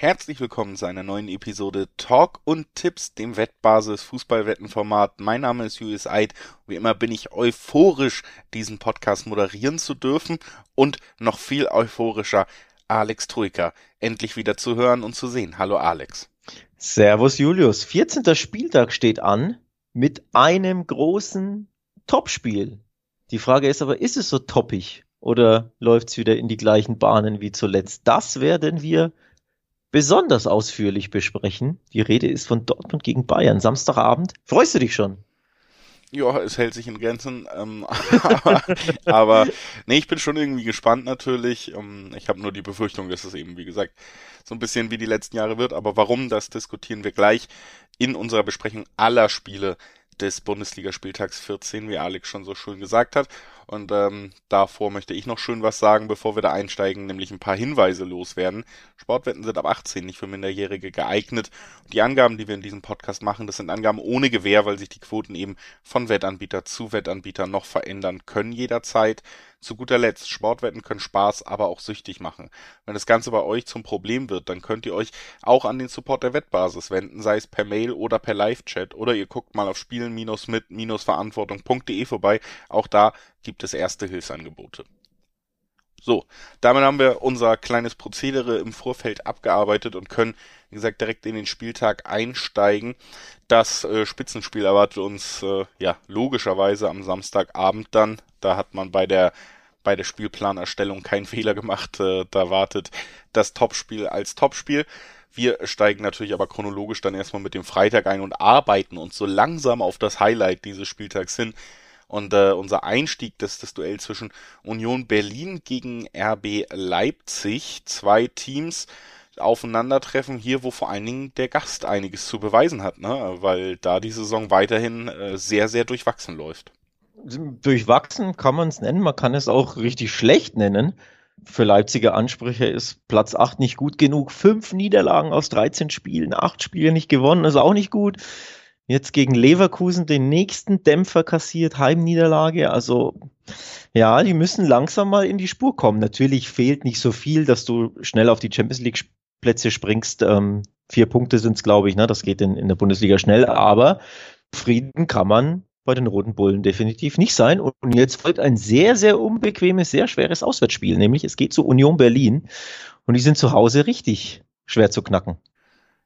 herzlich willkommen zu einer neuen Episode Talk und Tipps, dem Wettbasis Fußballwettenformat. Mein Name ist Julius Eid. Wie immer bin ich euphorisch, diesen Podcast moderieren zu dürfen und noch viel euphorischer, Alex Troika endlich wieder zu hören und zu sehen. Hallo Alex. Servus Julius. 14. Spieltag steht an mit einem großen Topspiel. Die Frage ist aber, ist es so toppig oder läuft es wieder in die gleichen Bahnen wie zuletzt? Das werden wir besonders ausführlich besprechen. Die Rede ist von Dortmund gegen Bayern, Samstagabend. Freust du dich schon? Ja, es hält sich in Grenzen. Ähm, aber, aber nee, ich bin schon irgendwie gespannt natürlich. Ähm, ich habe nur die Befürchtung, dass es eben, wie gesagt, so ein bisschen wie die letzten Jahre wird. Aber warum, das diskutieren wir gleich in unserer Besprechung aller Spiele des Bundesligaspieltags 14, wie Alex schon so schön gesagt hat. Und ähm, davor möchte ich noch schön was sagen, bevor wir da einsteigen, nämlich ein paar Hinweise loswerden. Sportwetten sind ab 18 nicht für Minderjährige geeignet. Die Angaben, die wir in diesem Podcast machen, das sind Angaben ohne Gewähr, weil sich die Quoten eben von Wettanbieter zu Wettanbieter noch verändern können jederzeit. Zu guter Letzt, Sportwetten können Spaß, aber auch süchtig machen. Wenn das Ganze bei euch zum Problem wird, dann könnt ihr euch auch an den Support der Wettbasis wenden, sei es per Mail oder per Live-Chat oder ihr guckt mal auf spielen-mit-verantwortung.de vorbei. Auch da gibt es erste Hilfsangebote. So, damit haben wir unser kleines Prozedere im Vorfeld abgearbeitet und können, wie gesagt, direkt in den Spieltag einsteigen. Das äh, Spitzenspiel erwartet uns äh, ja logischerweise am Samstagabend dann. Da hat man bei der bei der Spielplanerstellung keinen Fehler gemacht. Äh, da wartet das Topspiel als Topspiel. Wir steigen natürlich aber chronologisch dann erstmal mit dem Freitag ein und arbeiten uns so langsam auf das Highlight dieses Spieltags hin, und äh, unser Einstieg, das das Duell zwischen Union Berlin gegen RB Leipzig, zwei Teams aufeinandertreffen hier, wo vor allen Dingen der Gast einiges zu beweisen hat, ne? weil da die Saison weiterhin äh, sehr, sehr durchwachsen läuft. Durchwachsen kann man es nennen, man kann es auch richtig schlecht nennen. Für Leipziger Ansprüche ist Platz 8 nicht gut genug. Fünf Niederlagen aus 13 Spielen, acht Spiele nicht gewonnen, ist auch nicht gut. Jetzt gegen Leverkusen den nächsten Dämpfer kassiert, Heimniederlage. Also ja, die müssen langsam mal in die Spur kommen. Natürlich fehlt nicht so viel, dass du schnell auf die Champions League Plätze springst. Ähm, vier Punkte sind es, glaube ich. Ne? Das geht in, in der Bundesliga schnell. Aber Frieden kann man bei den Roten Bullen definitiv nicht sein. Und jetzt folgt ein sehr, sehr unbequemes, sehr schweres Auswärtsspiel. Nämlich es geht zu Union Berlin. Und die sind zu Hause richtig schwer zu knacken.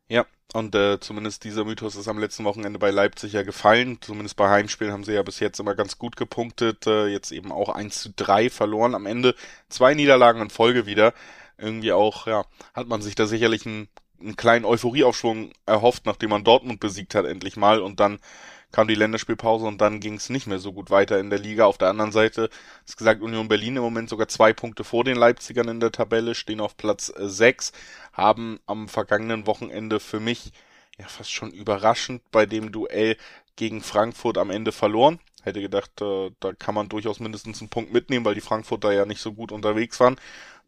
Ja, und äh, zumindest dieser Mythos ist am letzten Wochenende bei Leipzig ja gefallen. Zumindest bei Heimspielen haben sie ja bis jetzt immer ganz gut gepunktet. Äh, jetzt eben auch 1 zu 3 verloren. Am Ende zwei Niederlagen in Folge wieder. Irgendwie auch, ja, hat man sich da sicherlich einen, einen kleinen Euphorieaufschwung erhofft, nachdem man Dortmund besiegt hat endlich mal und dann kam die Länderspielpause und dann ging es nicht mehr so gut weiter in der Liga. Auf der anderen Seite ist gesagt, Union Berlin im Moment sogar zwei Punkte vor den Leipzigern in der Tabelle, stehen auf Platz 6, haben am vergangenen Wochenende für mich ja fast schon überraschend bei dem Duell gegen Frankfurt am Ende verloren. Hätte gedacht, äh, da kann man durchaus mindestens einen Punkt mitnehmen, weil die Frankfurter ja nicht so gut unterwegs waren.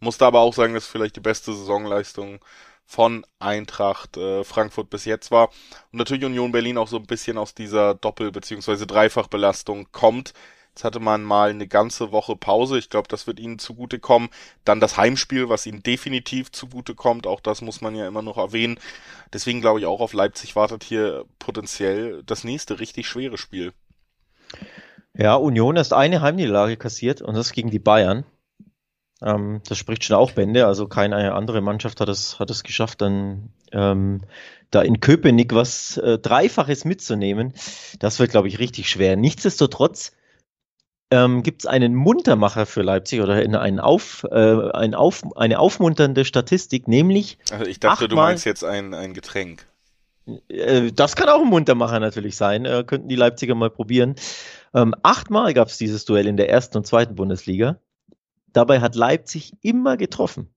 Musste aber auch sagen, dass vielleicht die beste Saisonleistung von Eintracht äh, Frankfurt bis jetzt war. Und natürlich Union Berlin auch so ein bisschen aus dieser Doppel- bzw. Dreifachbelastung kommt. Jetzt hatte man mal eine ganze Woche Pause. Ich glaube, das wird ihnen zugutekommen. Dann das Heimspiel, was ihnen definitiv zugutekommt. Auch das muss man ja immer noch erwähnen. Deswegen glaube ich auch auf Leipzig wartet hier potenziell das nächste richtig schwere Spiel. Ja, Union ist eine Heimniederlage kassiert und das gegen die Bayern. Ähm, das spricht schon auch Bände. Also keine andere Mannschaft hat es, hat es geschafft, dann ähm, da in Köpenick was äh, Dreifaches mitzunehmen. Das wird, glaube ich, richtig schwer. Nichtsdestotrotz ähm, gibt es einen Muntermacher für Leipzig oder einen Auf, äh, ein Auf, eine aufmunternde Statistik, nämlich. Also ich dachte, du meinst jetzt ein, ein Getränk. Äh, das kann auch ein Muntermacher natürlich sein. Äh, könnten die Leipziger mal probieren. Ähm, achtmal gab es dieses Duell in der ersten und zweiten Bundesliga. Dabei hat Leipzig immer getroffen.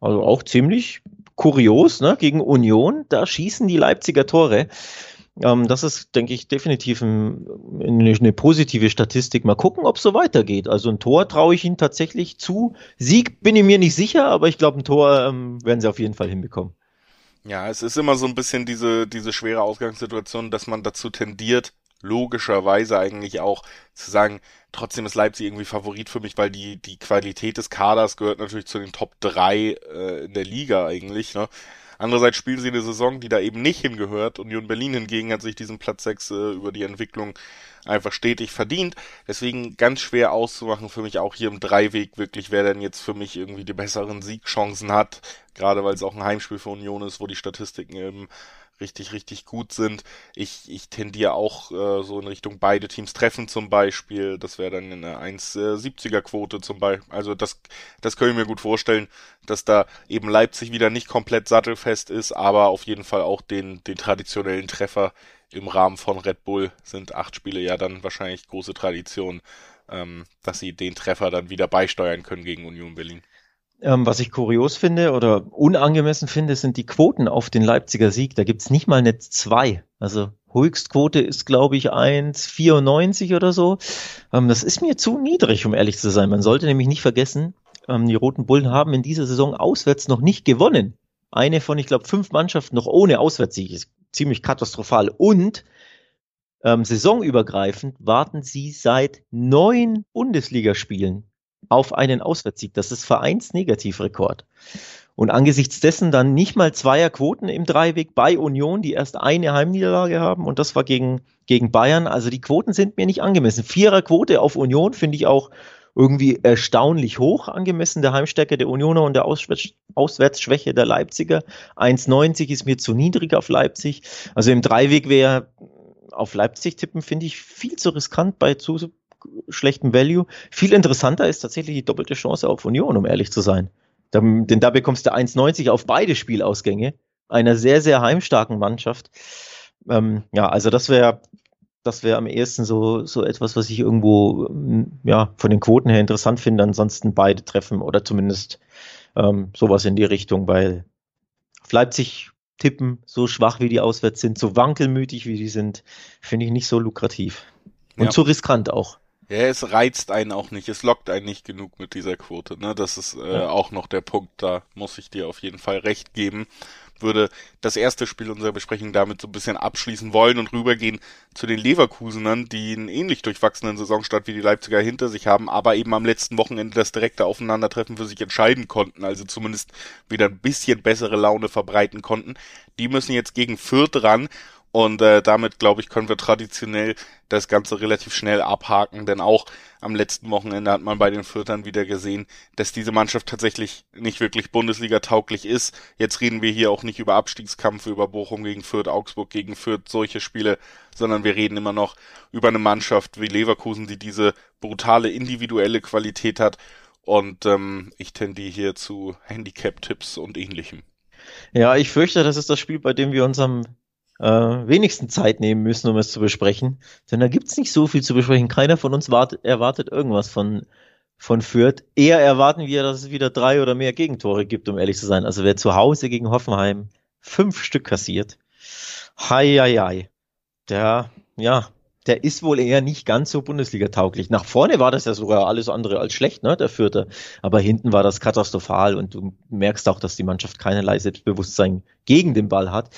Also auch ziemlich kurios, ne? Gegen Union, da schießen die Leipziger Tore. Ähm, das ist, denke ich, definitiv ein, eine, positive Statistik. Mal gucken, ob es so weitergeht. Also ein Tor traue ich ihnen tatsächlich zu. Sieg bin ich mir nicht sicher, aber ich glaube, ein Tor ähm, werden sie auf jeden Fall hinbekommen. Ja, es ist immer so ein bisschen diese, diese schwere Ausgangssituation, dass man dazu tendiert, logischerweise eigentlich auch zu sagen, trotzdem ist Leipzig irgendwie Favorit für mich, weil die, die Qualität des Kaders gehört natürlich zu den Top 3 äh, in der Liga eigentlich, ne? Andererseits spielen sie eine Saison, die da eben nicht hingehört. Union Berlin hingegen hat sich diesen Platz 6 äh, über die Entwicklung einfach stetig verdient. Deswegen ganz schwer auszumachen für mich auch hier im Dreiweg wirklich, wer denn jetzt für mich irgendwie die besseren Siegchancen hat. Gerade weil es auch ein Heimspiel für Union ist, wo die Statistiken eben richtig, richtig gut sind. Ich, ich tendiere auch äh, so in Richtung beide Teams treffen zum Beispiel. Das wäre dann eine 1,70er Quote zum Beispiel. Also das, das können ich mir gut vorstellen, dass da eben Leipzig wieder nicht komplett sattelfest ist, aber auf jeden Fall auch den, den traditionellen Treffer im Rahmen von Red Bull sind acht Spiele ja dann wahrscheinlich große Tradition, ähm, dass sie den Treffer dann wieder beisteuern können gegen Union Berlin. Ähm, was ich kurios finde oder unangemessen finde, sind die Quoten auf den Leipziger Sieg. Da gibt's nicht mal eine 2. Also Höchstquote ist, glaube ich, 1,94 oder so. Ähm, das ist mir zu niedrig, um ehrlich zu sein. Man sollte nämlich nicht vergessen, ähm, die Roten Bullen haben in dieser Saison auswärts noch nicht gewonnen. Eine von, ich glaube, fünf Mannschaften noch ohne Auswärtssieg. Ist ziemlich katastrophal. Und ähm, saisonübergreifend warten sie seit neun Bundesligaspielen auf einen Auswärtssieg. Das ist Vereinsnegativrekord. Und angesichts dessen dann nicht mal zweier Quoten im Dreiweg bei Union, die erst eine Heimniederlage haben und das war gegen, gegen Bayern. Also die Quoten sind mir nicht angemessen. Vierer Quote auf Union finde ich auch irgendwie erstaunlich hoch angemessen der Heimstärke der Unioner und der Auswärts Auswärtsschwäche der Leipziger. 1,90 ist mir zu niedrig auf Leipzig. Also im Dreiweg wäre auf Leipzig tippen, finde ich viel zu riskant bei zu schlechtem Value. Viel interessanter ist tatsächlich die doppelte Chance auf Union, um ehrlich zu sein. denn da bekommst du 1,90 auf beide Spielausgänge einer sehr, sehr heimstarken Mannschaft. Ähm, ja, also das wäre das wäre am ehesten so, so etwas, was ich irgendwo mm, ja, von den Quoten her interessant finde. Ansonsten beide treffen oder zumindest ähm, sowas in die Richtung, weil auf Leipzig tippen, so schwach wie die auswärts sind, so wankelmütig wie die sind, finde ich nicht so lukrativ. Und ja. zu riskant auch. Ja, es reizt einen auch nicht, es lockt einen nicht genug mit dieser Quote. Ne? Das ist äh, ja. auch noch der Punkt, da muss ich dir auf jeden Fall recht geben. Würde das erste Spiel unserer Besprechung damit so ein bisschen abschließen wollen und rübergehen zu den Leverkusenern, die einen ähnlich durchwachsenen Saisonstart wie die Leipziger hinter sich haben, aber eben am letzten Wochenende das direkte Aufeinandertreffen für sich entscheiden konnten, also zumindest wieder ein bisschen bessere Laune verbreiten konnten. Die müssen jetzt gegen Fürth ran und äh, damit, glaube ich, können wir traditionell das Ganze relativ schnell abhaken, denn auch am letzten Wochenende hat man bei den Fürtern wieder gesehen, dass diese Mannschaft tatsächlich nicht wirklich Bundesliga tauglich ist. Jetzt reden wir hier auch nicht über Abstiegskampf, über Bochum gegen Fürth, Augsburg gegen Fürth, solche Spiele, sondern wir reden immer noch über eine Mannschaft wie Leverkusen, die diese brutale individuelle Qualität hat. Und ähm, ich tendiere hier zu Handicap-Tipps und ähnlichem. Ja, ich fürchte, das ist das Spiel, bei dem wir uns am äh, wenigsten Zeit nehmen müssen, um es zu besprechen. Denn da gibt's nicht so viel zu besprechen. Keiner von uns wart, erwartet irgendwas von, von Fürth. Eher erwarten wir, dass es wieder drei oder mehr Gegentore gibt, um ehrlich zu sein. Also wer zu Hause gegen Hoffenheim fünf Stück kassiert, hei, hei, hei. Der, ja, der ist wohl eher nicht ganz so Bundesliga-tauglich. Nach vorne war das ja sogar alles andere als schlecht, ne, der Vierte. Aber hinten war das katastrophal und du merkst auch, dass die Mannschaft keinerlei Selbstbewusstsein gegen den Ball hat.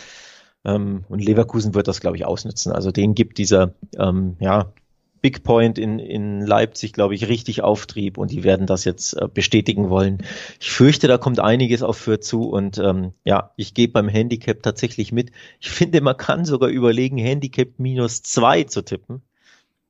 Ähm, und Leverkusen wird das, glaube ich, ausnutzen. Also den gibt dieser ähm, ja, Big Point in, in Leipzig, glaube ich, richtig Auftrieb und die werden das jetzt äh, bestätigen wollen. Ich fürchte, da kommt einiges auf für zu und ähm, ja, ich gehe beim Handicap tatsächlich mit. Ich finde, man kann sogar überlegen, Handicap minus zwei zu tippen.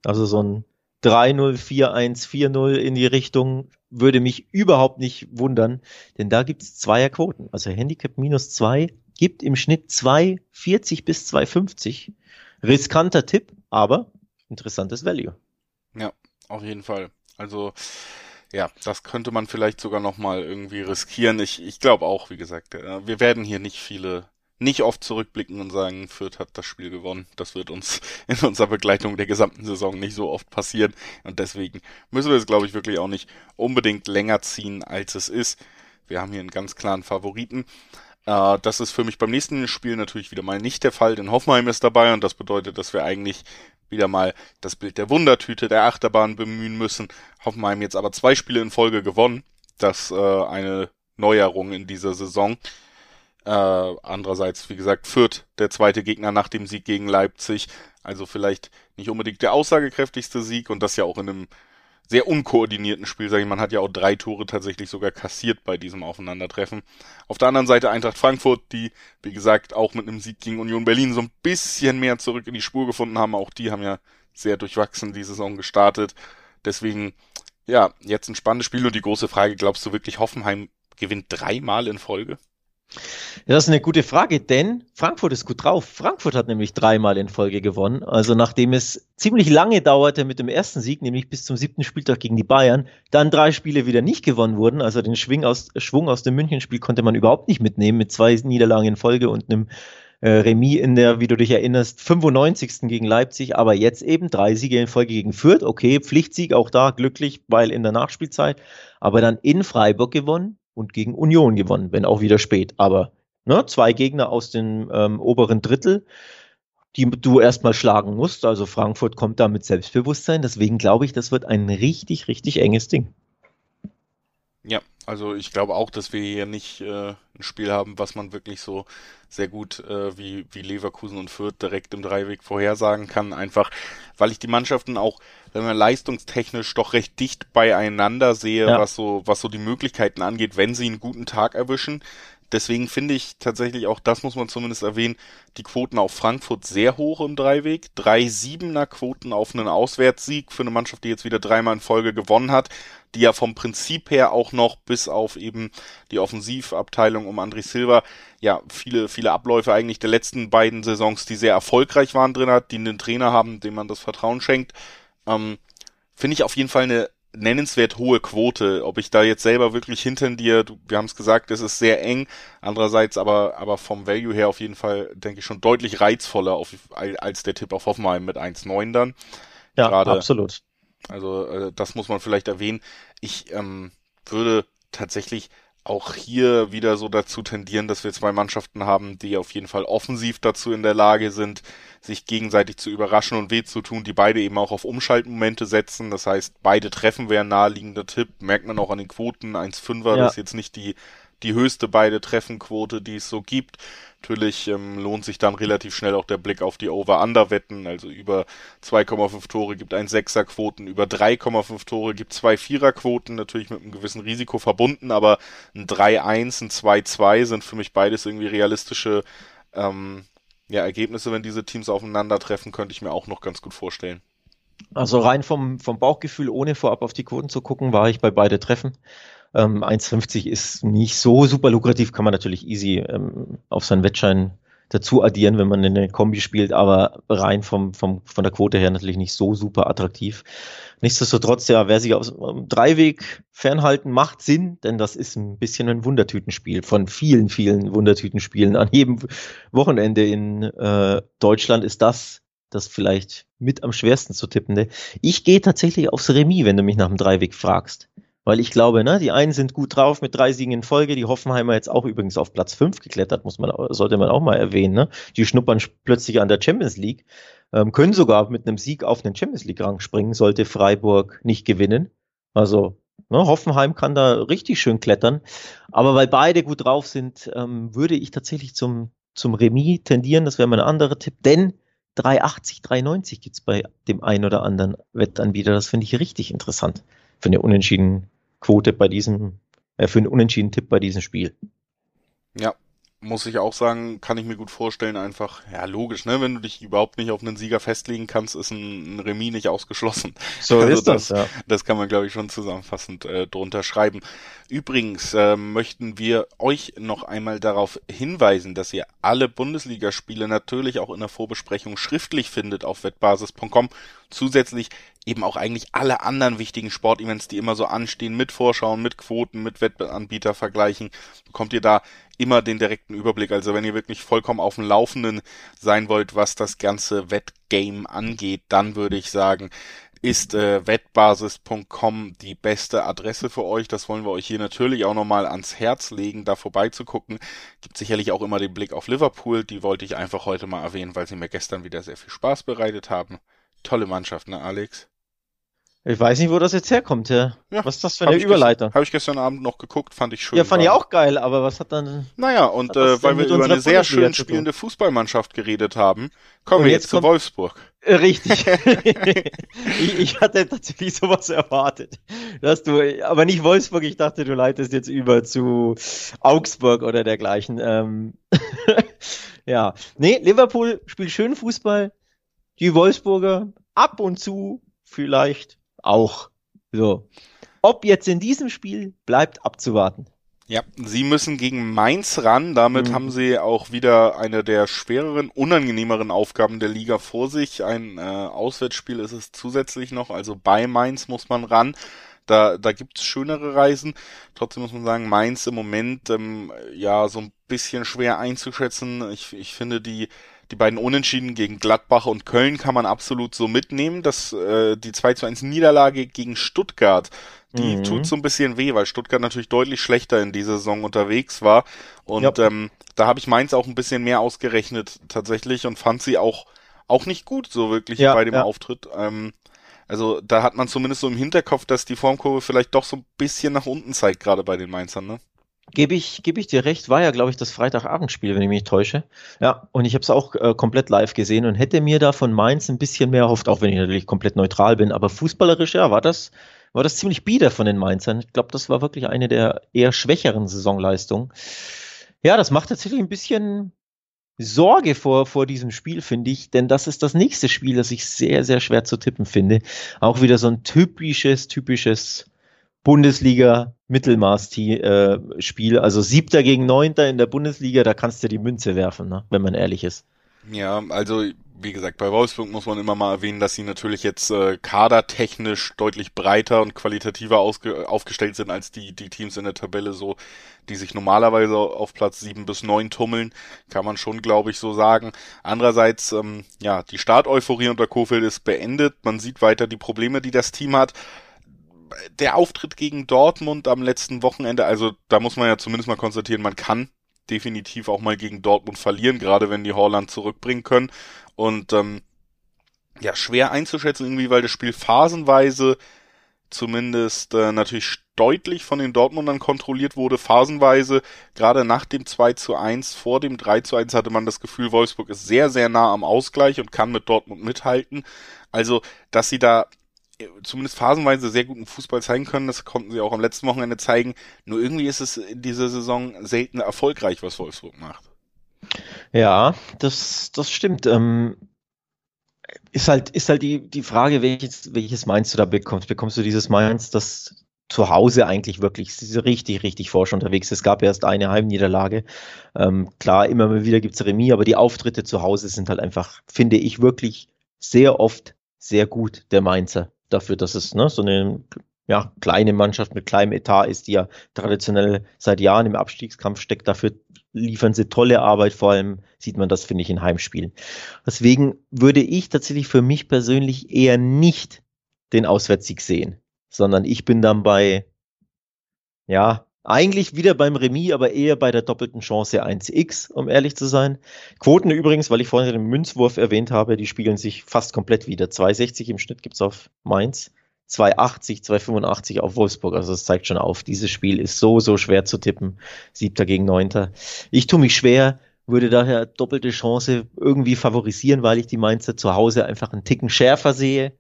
Also so ein 3-0, 4-1, 4-0 in die Richtung würde mich überhaupt nicht wundern, denn da gibt es Zweierquoten. Also Handicap minus zwei gibt im Schnitt 2,40 bis 2,50. Riskanter Tipp, aber interessantes Value. Ja, auf jeden Fall. Also ja, das könnte man vielleicht sogar nochmal irgendwie riskieren. Ich, ich glaube auch, wie gesagt, äh, wir werden hier nicht viele, nicht oft zurückblicken und sagen, Fürth hat das Spiel gewonnen. Das wird uns in unserer Begleitung der gesamten Saison nicht so oft passieren. Und deswegen müssen wir es, glaube ich, wirklich auch nicht unbedingt länger ziehen, als es ist. Wir haben hier einen ganz klaren Favoriten. Äh, das ist für mich beim nächsten Spiel natürlich wieder mal nicht der Fall, denn Hoffenheim ist dabei und das bedeutet, dass wir eigentlich wieder mal das Bild der Wundertüte der Achterbahn bemühen müssen. Hoffenheim jetzt aber zwei Spiele in Folge gewonnen. Das äh, eine Neuerung in dieser Saison. Äh, andererseits, wie gesagt, führt der zweite Gegner nach dem Sieg gegen Leipzig. Also vielleicht nicht unbedingt der aussagekräftigste Sieg und das ja auch in einem sehr unkoordinierten Spiel, sage ich. Man hat ja auch drei Tore tatsächlich sogar kassiert bei diesem Aufeinandertreffen. Auf der anderen Seite Eintracht Frankfurt, die, wie gesagt, auch mit einem Sieg gegen Union Berlin so ein bisschen mehr zurück in die Spur gefunden haben. Auch die haben ja sehr durchwachsen die Saison gestartet. Deswegen, ja, jetzt ein spannendes Spiel und die große Frage, glaubst du wirklich, Hoffenheim gewinnt dreimal in Folge? Ja, das ist eine gute Frage, denn Frankfurt ist gut drauf. Frankfurt hat nämlich dreimal in Folge gewonnen. Also nachdem es ziemlich lange dauerte mit dem ersten Sieg, nämlich bis zum siebten Spieltag gegen die Bayern, dann drei Spiele wieder nicht gewonnen wurden. Also den Schwung aus, Schwung aus dem Münchenspiel konnte man überhaupt nicht mitnehmen mit zwei Niederlagen in Folge und einem äh, Remis in der, wie du dich erinnerst, 95. gegen Leipzig, aber jetzt eben drei Siege in Folge gegen Fürth. Okay, Pflichtsieg auch da glücklich, weil in der Nachspielzeit, aber dann in Freiburg gewonnen, und gegen Union gewonnen, wenn auch wieder spät. Aber ne, zwei Gegner aus dem ähm, oberen Drittel, die du erstmal schlagen musst. Also Frankfurt kommt da mit Selbstbewusstsein. Deswegen glaube ich, das wird ein richtig, richtig enges Ding. Ja, also ich glaube auch, dass wir hier nicht äh, ein Spiel haben, was man wirklich so sehr gut äh, wie, wie Leverkusen und Fürth direkt im Dreiweg vorhersagen kann. Einfach, weil ich die Mannschaften auch, wenn man leistungstechnisch doch recht dicht beieinander sehe, ja. was so, was so die Möglichkeiten angeht, wenn sie einen guten Tag erwischen. Deswegen finde ich tatsächlich auch, das muss man zumindest erwähnen, die Quoten auf Frankfurt sehr hoch im Dreiweg. Drei Siebener Quoten auf einen Auswärtssieg für eine Mannschaft, die jetzt wieder dreimal in Folge gewonnen hat, die ja vom Prinzip her auch noch bis auf eben die Offensivabteilung um André Silva ja viele, viele Abläufe eigentlich der letzten beiden Saisons, die sehr erfolgreich waren drin hat, die einen Trainer haben, dem man das Vertrauen schenkt. Ähm, finde ich auf jeden Fall eine nennenswert hohe Quote. Ob ich da jetzt selber wirklich hintendiere, wir haben es gesagt, es ist sehr eng. Andererseits aber, aber vom Value her auf jeden Fall, denke ich, schon deutlich reizvoller auf, als der Tipp auf Hoffenheim mit 1,9 dann. Ja, Gerade, absolut. Also äh, das muss man vielleicht erwähnen. Ich ähm, würde tatsächlich auch hier wieder so dazu tendieren, dass wir zwei Mannschaften haben, die auf jeden Fall offensiv dazu in der Lage sind, sich gegenseitig zu überraschen und weh zu tun, die beide eben auch auf Umschaltmomente setzen. Das heißt, beide treffen wäre ein naheliegender Tipp. Merkt man auch an den Quoten. 1,5er, ja. das ist jetzt nicht die, die höchste beide Treffenquote, die es so gibt. Natürlich ähm, lohnt sich dann relativ schnell auch der Blick auf die Over-Under-Wetten. Also über 2,5 Tore gibt ein Sechser-Quoten, über 3,5 Tore gibt zwei Vierer-Quoten, natürlich mit einem gewissen Risiko verbunden, aber ein 3-1, ein 2-2 sind für mich beides irgendwie realistische ähm, ja, Ergebnisse, wenn diese Teams aufeinandertreffen, könnte ich mir auch noch ganz gut vorstellen. Also rein vom, vom Bauchgefühl, ohne vorab auf die Quoten zu gucken, war ich bei beide Treffen. Ähm, 1,50 ist nicht so super lukrativ, kann man natürlich easy ähm, auf seinen Wettschein dazu addieren, wenn man eine Kombi spielt, aber rein vom, vom, von der Quote her natürlich nicht so super attraktiv. Nichtsdestotrotz, ja, wer sich aus dem Dreiweg fernhalten, macht Sinn, denn das ist ein bisschen ein Wundertütenspiel von vielen, vielen Wundertütenspielen. An jedem Wochenende in äh, Deutschland ist das das vielleicht mit am schwersten zu tippende. Ich gehe tatsächlich aufs Remis, wenn du mich nach dem Dreiweg fragst. Weil ich glaube, ne, die einen sind gut drauf mit drei Siegen in Folge, die Hoffenheimer jetzt auch übrigens auf Platz fünf geklettert, muss man, sollte man auch mal erwähnen. Ne? Die schnuppern plötzlich an der Champions League, ähm, können sogar mit einem Sieg auf den Champions League-Rang springen, sollte Freiburg nicht gewinnen. Also ne, Hoffenheim kann da richtig schön klettern. Aber weil beide gut drauf sind, ähm, würde ich tatsächlich zum, zum Remis tendieren. Das wäre mein anderer Tipp, denn 380, 390 gibt's bei dem einen oder anderen Wettanbieter. Das finde ich richtig interessant für eine unentschieden Quote bei diesem, äh, für einen unentschieden Tipp bei diesem Spiel. Ja, muss ich auch sagen, kann ich mir gut vorstellen, einfach, ja, logisch, ne, wenn du dich überhaupt nicht auf einen Sieger festlegen kannst, ist ein, ein Remis nicht ausgeschlossen. So also ist das, das, ja. Das kann man, glaube ich, schon zusammenfassend äh, drunter schreiben. Übrigens äh, möchten wir euch noch einmal darauf hinweisen, dass ihr alle Bundesligaspiele natürlich auch in der Vorbesprechung schriftlich findet auf wettbasis.com. Zusätzlich eben auch eigentlich alle anderen wichtigen Sportevents, die immer so anstehen, mit Vorschauen, mit Quoten, mit Wettanbieter vergleichen, bekommt ihr da immer den direkten Überblick. Also wenn ihr wirklich vollkommen auf dem Laufenden sein wollt, was das ganze Wettgame angeht, dann würde ich sagen, ist äh, wettbasis.com die beste Adresse für euch. Das wollen wir euch hier natürlich auch nochmal ans Herz legen, da vorbeizugucken. Gibt sicherlich auch immer den Blick auf Liverpool. Die wollte ich einfach heute mal erwähnen, weil sie mir gestern wieder sehr viel Spaß bereitet haben. Tolle Mannschaft, ne, Alex? Ich weiß nicht, wo das jetzt herkommt, ja. ja was ist das für eine Überleitung? Habe ich gestern Abend noch geguckt, fand ich schön. Ja, fand ich auch geil, aber was hat dann. Naja, und äh, weil wir über eine sehr schön spielende Fußballmannschaft geredet haben, kommen wir jetzt, jetzt zu Wolfsburg. Äh, richtig. ich, ich, hatte tatsächlich sowas erwartet. Dass du, aber nicht Wolfsburg, ich dachte, du leitest jetzt über zu Augsburg oder dergleichen. Ähm ja. Nee, Liverpool spielt schön Fußball. Die Wolfsburger ab und zu vielleicht auch. So. Ob jetzt in diesem Spiel bleibt abzuwarten. Ja, sie müssen gegen Mainz ran. Damit mhm. haben sie auch wieder eine der schwereren, unangenehmeren Aufgaben der Liga vor sich. Ein äh, Auswärtsspiel ist es zusätzlich noch. Also bei Mainz muss man ran. Da, da gibt's schönere Reisen. Trotzdem muss man sagen, Mainz im Moment ähm, ja so ein bisschen schwer einzuschätzen. Ich, ich finde die die beiden Unentschieden gegen Gladbach und Köln kann man absolut so mitnehmen. dass äh, die 2 zu 1 Niederlage gegen Stuttgart, die mhm. tut so ein bisschen weh, weil Stuttgart natürlich deutlich schlechter in dieser Saison unterwegs war. Und ja. ähm, da habe ich Mainz auch ein bisschen mehr ausgerechnet tatsächlich und fand sie auch, auch nicht gut so wirklich ja, bei dem ja. Auftritt. Ähm, also da hat man zumindest so im Hinterkopf, dass die Formkurve vielleicht doch so ein bisschen nach unten zeigt, gerade bei den Mainzern, ne? Gebe ich, gebe ich dir recht, war ja, glaube ich, das Freitagabendspiel, wenn ich mich täusche. Ja, und ich habe es auch äh, komplett live gesehen und hätte mir da von Mainz ein bisschen mehr erhofft, auch wenn ich natürlich komplett neutral bin. Aber fußballerisch, ja, war das, war das ziemlich bieder von den Mainzern. Ich glaube, das war wirklich eine der eher schwächeren Saisonleistungen. Ja, das macht tatsächlich ein bisschen Sorge vor, vor diesem Spiel, finde ich, denn das ist das nächste Spiel, das ich sehr, sehr schwer zu tippen finde. Auch wieder so ein typisches, typisches Bundesliga Mittelmaß-Spiel. Also siebter gegen neunter in der Bundesliga, da kannst du die Münze werfen, ne? wenn man ehrlich ist. Ja, also wie gesagt, bei Wolfsburg muss man immer mal erwähnen, dass sie natürlich jetzt äh, kadertechnisch deutlich breiter und qualitativer aufgestellt sind als die, die Teams in der Tabelle, so die sich normalerweise auf Platz sieben bis neun tummeln, kann man schon, glaube ich, so sagen. Andererseits, ähm, ja, die Starteuphorie unter Kofeld ist beendet. Man sieht weiter die Probleme, die das Team hat der Auftritt gegen Dortmund am letzten Wochenende, also da muss man ja zumindest mal konstatieren, man kann definitiv auch mal gegen Dortmund verlieren, gerade wenn die Holland zurückbringen können. Und ähm, ja, schwer einzuschätzen irgendwie, weil das Spiel phasenweise zumindest äh, natürlich deutlich von den Dortmundern kontrolliert wurde, phasenweise. Gerade nach dem 2 zu 1, vor dem 3 zu 1 hatte man das Gefühl, Wolfsburg ist sehr, sehr nah am Ausgleich und kann mit Dortmund mithalten. Also, dass sie da zumindest phasenweise sehr guten Fußball zeigen können. Das konnten sie auch am letzten Wochenende zeigen. Nur irgendwie ist es in dieser Saison selten erfolgreich, was Wolfsburg macht. Ja, das, das stimmt. Ähm, ist halt, ist halt die, die Frage, welches, welches Mainz du da bekommst. Bekommst du dieses Mainz, das zu Hause eigentlich wirklich richtig, richtig forsch unterwegs. Es gab erst eine Heimniederlage. Ähm, klar, immer mal wieder gibt es Remis, aber die Auftritte zu Hause sind halt einfach, finde ich, wirklich sehr oft sehr gut, der Mainzer dafür, dass es ne, so eine ja, kleine Mannschaft mit kleinem Etat ist, die ja traditionell seit Jahren im Abstiegskampf steckt. Dafür liefern sie tolle Arbeit, vor allem sieht man das, finde ich, in Heimspielen. Deswegen würde ich tatsächlich für mich persönlich eher nicht den Auswärtssieg sehen, sondern ich bin dann bei, ja, eigentlich wieder beim Remis, aber eher bei der doppelten Chance 1x, um ehrlich zu sein. Quoten übrigens, weil ich vorhin den Münzwurf erwähnt habe, die spiegeln sich fast komplett wieder. 2,60 im Schnitt gibt's auf Mainz, 2,80, 2,85 auf Wolfsburg. Also das zeigt schon auf, dieses Spiel ist so, so schwer zu tippen. Siebter gegen Neunter. Ich tue mich schwer, würde daher doppelte Chance irgendwie favorisieren, weil ich die Mainzer zu Hause einfach einen Ticken schärfer sehe.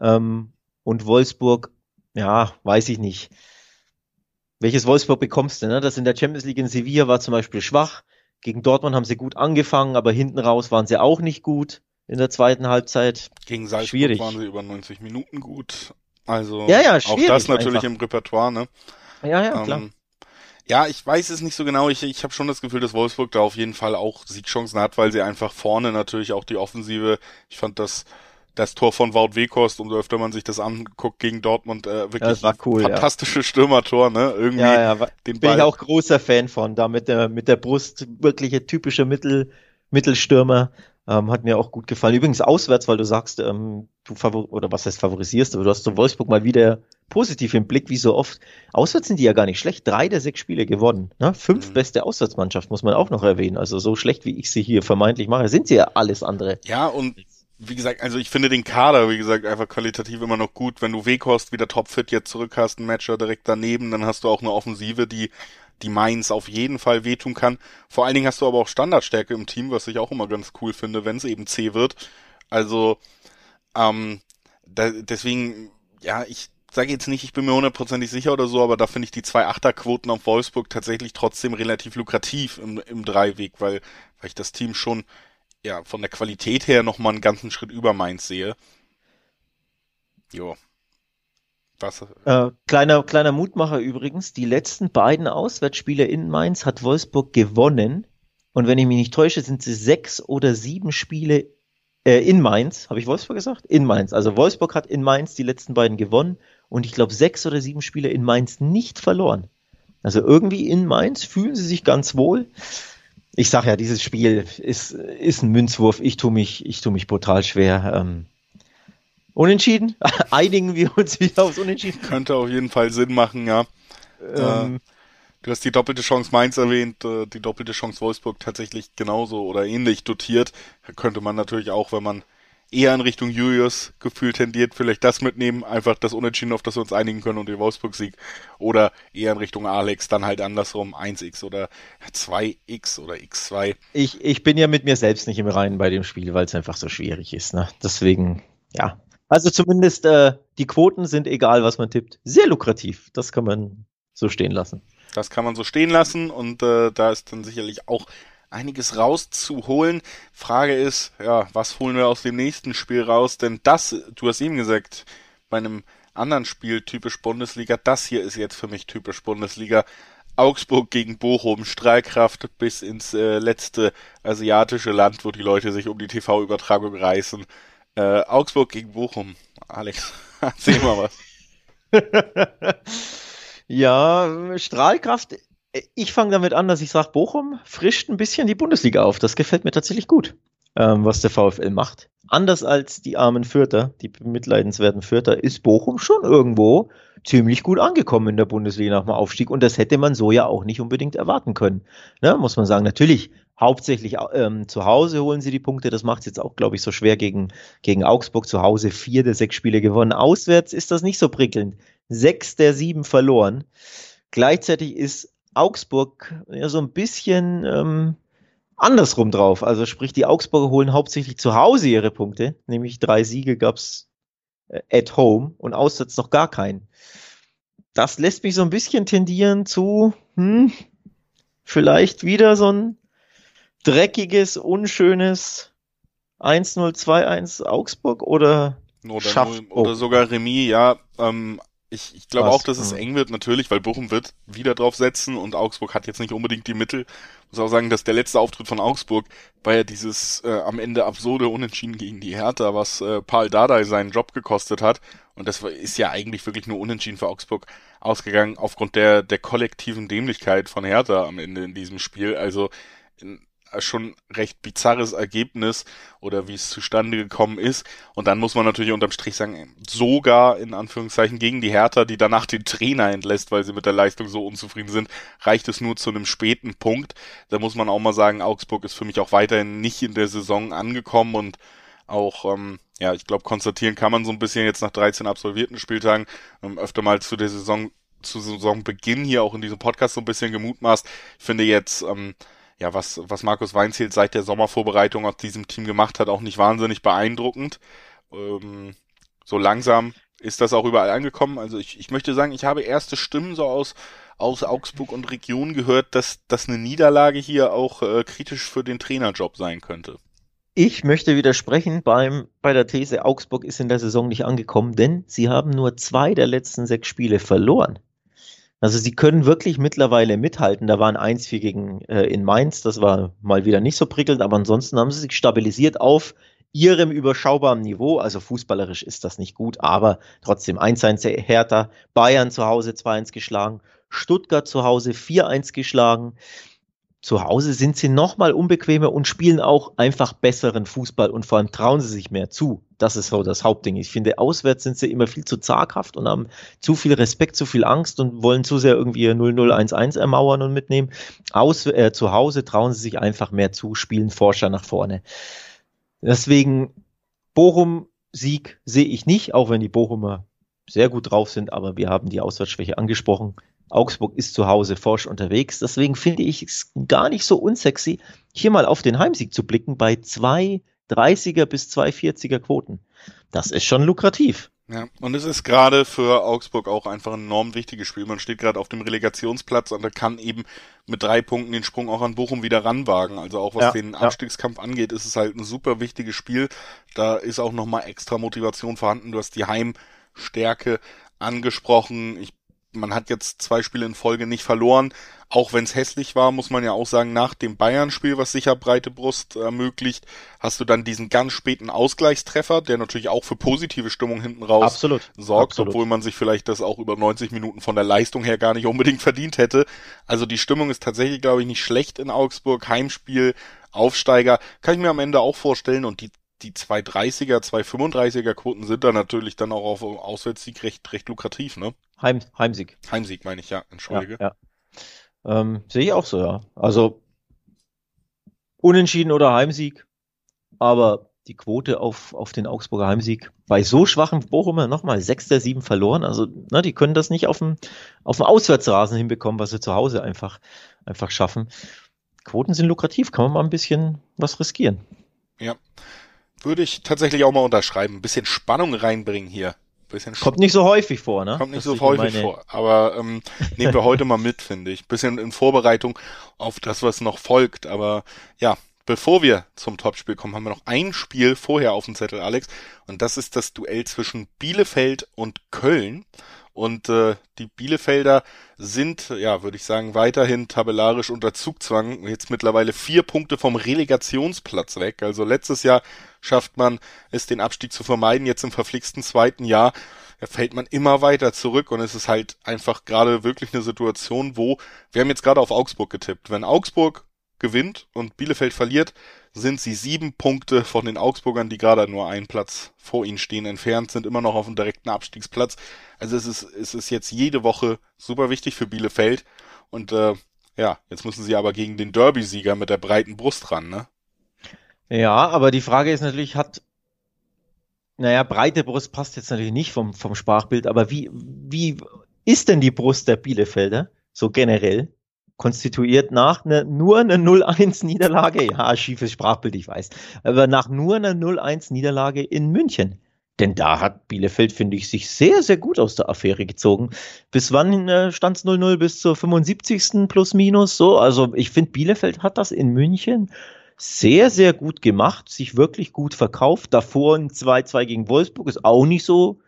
Ähm, und Wolfsburg, ja, weiß ich nicht welches Wolfsburg bekommst du? Ne? Das in der Champions League in Sevilla war zum Beispiel schwach. Gegen Dortmund haben sie gut angefangen, aber hinten raus waren sie auch nicht gut in der zweiten Halbzeit. Gegen Salzburg schwierig. waren sie über 90 Minuten gut. Also ja, ja, auch das natürlich einfach. im Repertoire, ne? Ja, ja, klar. Ähm, ja, ich weiß es nicht so genau. Ich, ich habe schon das Gefühl, dass Wolfsburg da auf jeden Fall auch Siegchancen hat, weil sie einfach vorne natürlich auch die Offensive, ich fand das das Tor von Wout Wekost, umso öfter man sich das anguckt gegen Dortmund, äh, wirklich ja, cool, fantastische ja. Stürmertor, ne? Irgendwie ja, ja, den Ball. Bin ich auch großer Fan von, da mit der, mit der Brust, wirkliche typische Mittel, Mittelstürmer. Ähm, hat mir auch gut gefallen. Übrigens auswärts, weil du sagst, ähm, du favor oder was heißt favorisierst, aber du hast so Wolfsburg mal wieder positiv im Blick, wie so oft. Auswärts sind die ja gar nicht schlecht. Drei der sechs Spiele gewonnen. Ne? Fünf mhm. beste Auswärtsmannschaft, muss man auch noch erwähnen. Also so schlecht, wie ich sie hier vermeintlich mache, sind sie ja alles andere. Ja, und wie gesagt, also ich finde den Kader, wie gesagt, einfach qualitativ immer noch gut. Wenn du Weghorst wieder topfit jetzt zurück hast, ein Matcher direkt daneben, dann hast du auch eine Offensive, die die Mainz auf jeden Fall wehtun kann. Vor allen Dingen hast du aber auch Standardstärke im Team, was ich auch immer ganz cool finde, wenn es eben C wird. Also ähm, da, deswegen, ja, ich sage jetzt nicht, ich bin mir hundertprozentig sicher oder so, aber da finde ich die zwei Achterquoten auf Wolfsburg tatsächlich trotzdem relativ lukrativ im, im Dreiweg, weil, weil ich das Team schon ja von der Qualität her nochmal einen ganzen Schritt über Mainz sehe. Jo. Was? Äh, kleiner, kleiner Mutmacher übrigens, die letzten beiden Auswärtsspiele in Mainz hat Wolfsburg gewonnen. Und wenn ich mich nicht täusche, sind sie sechs oder sieben Spiele äh, in Mainz. Habe ich Wolfsburg gesagt? In Mainz. Also Wolfsburg hat in Mainz die letzten beiden gewonnen und ich glaube sechs oder sieben Spiele in Mainz nicht verloren. Also irgendwie in Mainz fühlen sie sich ganz wohl. Ich sage ja, dieses Spiel ist, ist ein Münzwurf. Ich tue mich, ich tue mich brutal schwer. Ähm, unentschieden? Einigen wir uns wieder aufs Unentschieden? Könnte auf jeden Fall Sinn machen, ja. Ähm, äh, du hast die doppelte Chance Mainz erwähnt, äh, die doppelte Chance Wolfsburg tatsächlich genauso oder ähnlich dotiert. Könnte man natürlich auch, wenn man eher in Richtung Julius gefühlt tendiert, vielleicht das mitnehmen, einfach das Unentschieden, auf das wir uns einigen können und den Wolfsburg-Sieg. Oder eher in Richtung Alex, dann halt andersrum 1x oder 2x oder x2. Ich, ich bin ja mit mir selbst nicht im Reinen bei dem Spiel, weil es einfach so schwierig ist. Ne? Deswegen, ja. Also zumindest äh, die Quoten sind, egal was man tippt, sehr lukrativ. Das kann man so stehen lassen. Das kann man so stehen lassen und äh, da ist dann sicherlich auch einiges rauszuholen. Frage ist, ja, was holen wir aus dem nächsten Spiel raus? Denn das, du hast eben gesagt, bei einem anderen Spiel typisch Bundesliga, das hier ist jetzt für mich typisch Bundesliga. Augsburg gegen Bochum, Strahlkraft bis ins äh, letzte asiatische Land, wo die Leute sich um die TV-Übertragung reißen. Äh, Augsburg gegen Bochum. Alex, erzähl mal was. ja, Strahlkraft ich fange damit an, dass ich sage, Bochum frischt ein bisschen die Bundesliga auf. Das gefällt mir tatsächlich gut, ähm, was der VfL macht. Anders als die armen Fürther, die bemitleidenswerten Fürther, ist Bochum schon irgendwo ziemlich gut angekommen in der Bundesliga nach dem Aufstieg. Und das hätte man so ja auch nicht unbedingt erwarten können. Ne, muss man sagen, natürlich hauptsächlich ähm, zu Hause holen sie die Punkte. Das macht es jetzt auch, glaube ich, so schwer gegen, gegen Augsburg zu Hause. Vier der sechs Spiele gewonnen. Auswärts ist das nicht so prickelnd. Sechs der sieben verloren. Gleichzeitig ist Augsburg ja so ein bisschen ähm, andersrum drauf. Also sprich, die Augsburger holen hauptsächlich zu Hause ihre Punkte, nämlich drei Siege gab's äh, at home und auswärts noch gar keinen. Das lässt mich so ein bisschen tendieren zu, hm, vielleicht wieder so ein dreckiges, unschönes 1-0, 2-1 Augsburg oder oder, oder sogar Remis, ja. Ähm, ich, ich glaube auch, dass es eng wird, natürlich, weil Bochum wird wieder drauf setzen und Augsburg hat jetzt nicht unbedingt die Mittel. Ich muss auch sagen, dass der letzte Auftritt von Augsburg war ja dieses äh, am Ende absurde Unentschieden gegen die Hertha, was äh, Paul Dardai seinen Job gekostet hat. Und das ist ja eigentlich wirklich nur Unentschieden für Augsburg ausgegangen aufgrund der, der kollektiven Dämlichkeit von Hertha am Ende in diesem Spiel. Also schon recht bizarres Ergebnis oder wie es zustande gekommen ist. Und dann muss man natürlich unterm Strich sagen, sogar in Anführungszeichen gegen die Hertha, die danach den Trainer entlässt, weil sie mit der Leistung so unzufrieden sind, reicht es nur zu einem späten Punkt. Da muss man auch mal sagen, Augsburg ist für mich auch weiterhin nicht in der Saison angekommen und auch, ähm, ja, ich glaube, konstatieren kann man so ein bisschen jetzt nach 13 absolvierten Spieltagen ähm, öfter mal zu der Saison zu Saisonbeginn hier auch in diesem Podcast so ein bisschen gemutmaßt. Ich finde jetzt, ähm, ja, was, was Markus Weinziel seit der Sommervorbereitung aus diesem Team gemacht hat, auch nicht wahnsinnig beeindruckend. Ähm, so langsam ist das auch überall angekommen. Also ich, ich möchte sagen, ich habe erste Stimmen so aus, aus Augsburg und Region gehört, dass, dass eine Niederlage hier auch äh, kritisch für den Trainerjob sein könnte. Ich möchte widersprechen beim, bei der These, Augsburg ist in der Saison nicht angekommen, denn sie haben nur zwei der letzten sechs Spiele verloren. Also sie können wirklich mittlerweile mithalten. Da waren 1-4 gegen äh, in Mainz, das war mal wieder nicht so prickelnd, aber ansonsten haben sie sich stabilisiert auf ihrem überschaubaren Niveau. Also fußballerisch ist das nicht gut, aber trotzdem 1-1 Hertha, Bayern zu Hause 2-1 geschlagen, Stuttgart zu Hause 4-1 geschlagen zu Hause sind sie nochmal unbequemer und spielen auch einfach besseren Fußball und vor allem trauen sie sich mehr zu. Das ist so das Hauptding. Ich finde, auswärts sind sie immer viel zu zaghaft und haben zu viel Respekt, zu viel Angst und wollen zu sehr irgendwie 0-0-1-1 ermauern und mitnehmen. Aus, äh, zu Hause trauen sie sich einfach mehr zu, spielen Forscher nach vorne. Deswegen Bochum-Sieg sehe ich nicht, auch wenn die Bochumer sehr gut drauf sind, aber wir haben die Auswärtsschwäche angesprochen. Augsburg ist zu Hause forsch unterwegs. Deswegen finde ich es gar nicht so unsexy, hier mal auf den Heimsieg zu blicken bei zwei 30er bis 240er Quoten. Das ist schon lukrativ. Ja, und es ist gerade für Augsburg auch einfach ein enorm wichtiges Spiel. Man steht gerade auf dem Relegationsplatz und er kann eben mit drei Punkten den Sprung auch an Bochum wieder ranwagen. Also auch was ja, den Abstiegskampf ja. angeht, ist es halt ein super wichtiges Spiel. Da ist auch nochmal extra Motivation vorhanden. Du hast die Heimstärke angesprochen. Ich man hat jetzt zwei Spiele in Folge nicht verloren. Auch wenn es hässlich war, muss man ja auch sagen, nach dem Bayern-Spiel, was sicher breite Brust ermöglicht, hast du dann diesen ganz späten Ausgleichstreffer, der natürlich auch für positive Stimmung hinten raus Absolut. sorgt, Absolut. obwohl man sich vielleicht das auch über 90 Minuten von der Leistung her gar nicht unbedingt verdient hätte. Also die Stimmung ist tatsächlich, glaube ich, nicht schlecht in Augsburg. Heimspiel, Aufsteiger, kann ich mir am Ende auch vorstellen und die die 230er, 235er Quoten sind da natürlich dann auch auf Auswärtssieg recht, recht lukrativ, ne? Heim, Heimsieg. Heimsieg meine ich, ja, entschuldige. Ja, ja. Ähm, sehe ich auch so, ja. Also unentschieden oder Heimsieg, aber die Quote auf, auf den Augsburger Heimsieg bei so schwachen Bochumer nochmal sechs der sieben verloren. Also, na, die können das nicht auf dem, auf dem Auswärtsrasen hinbekommen, was sie zu Hause einfach, einfach schaffen. Quoten sind lukrativ, kann man mal ein bisschen was riskieren. Ja. Würde ich tatsächlich auch mal unterschreiben. Ein bisschen Spannung reinbringen hier. Bisschen Kommt nicht so häufig vor, ne? Kommt nicht so häufig vor. Aber ähm, nehmen wir heute mal mit, finde ich. Bisschen in Vorbereitung auf das, was noch folgt. Aber ja, bevor wir zum Topspiel kommen, haben wir noch ein Spiel vorher auf dem Zettel, Alex. Und das ist das Duell zwischen Bielefeld und Köln. Und äh, die Bielefelder sind, ja, würde ich sagen, weiterhin tabellarisch unter Zugzwang. Jetzt mittlerweile vier Punkte vom Relegationsplatz weg. Also letztes Jahr schafft man es, den Abstieg zu vermeiden. Jetzt im verflixten zweiten Jahr fällt man immer weiter zurück und es ist halt einfach gerade wirklich eine Situation, wo wir haben jetzt gerade auf Augsburg getippt. Wenn Augsburg gewinnt und Bielefeld verliert, sind sie sieben Punkte von den Augsburgern, die gerade nur einen Platz vor ihnen stehen, entfernt, sind immer noch auf dem direkten Abstiegsplatz. Also es ist, es ist jetzt jede Woche super wichtig für Bielefeld. Und äh, ja, jetzt müssen sie aber gegen den Derby-Sieger mit der breiten Brust ran, ne? Ja, aber die Frage ist natürlich, hat, naja, breite Brust passt jetzt natürlich nicht vom, vom Sprachbild, aber wie, wie ist denn die Brust der Bielefelder so generell? Konstituiert nach ne, nur einer 0-1 Niederlage, ja, schiefes Sprachbild, ich weiß, aber nach nur einer 0-1 Niederlage in München. Denn da hat Bielefeld, finde ich, sich sehr, sehr gut aus der Affäre gezogen. Bis wann äh, stand es 0-0? Bis zur 75. plus minus. So, also ich finde, Bielefeld hat das in München sehr, sehr gut gemacht, sich wirklich gut verkauft. Davor ein 2-2 gegen Wolfsburg ist auch nicht so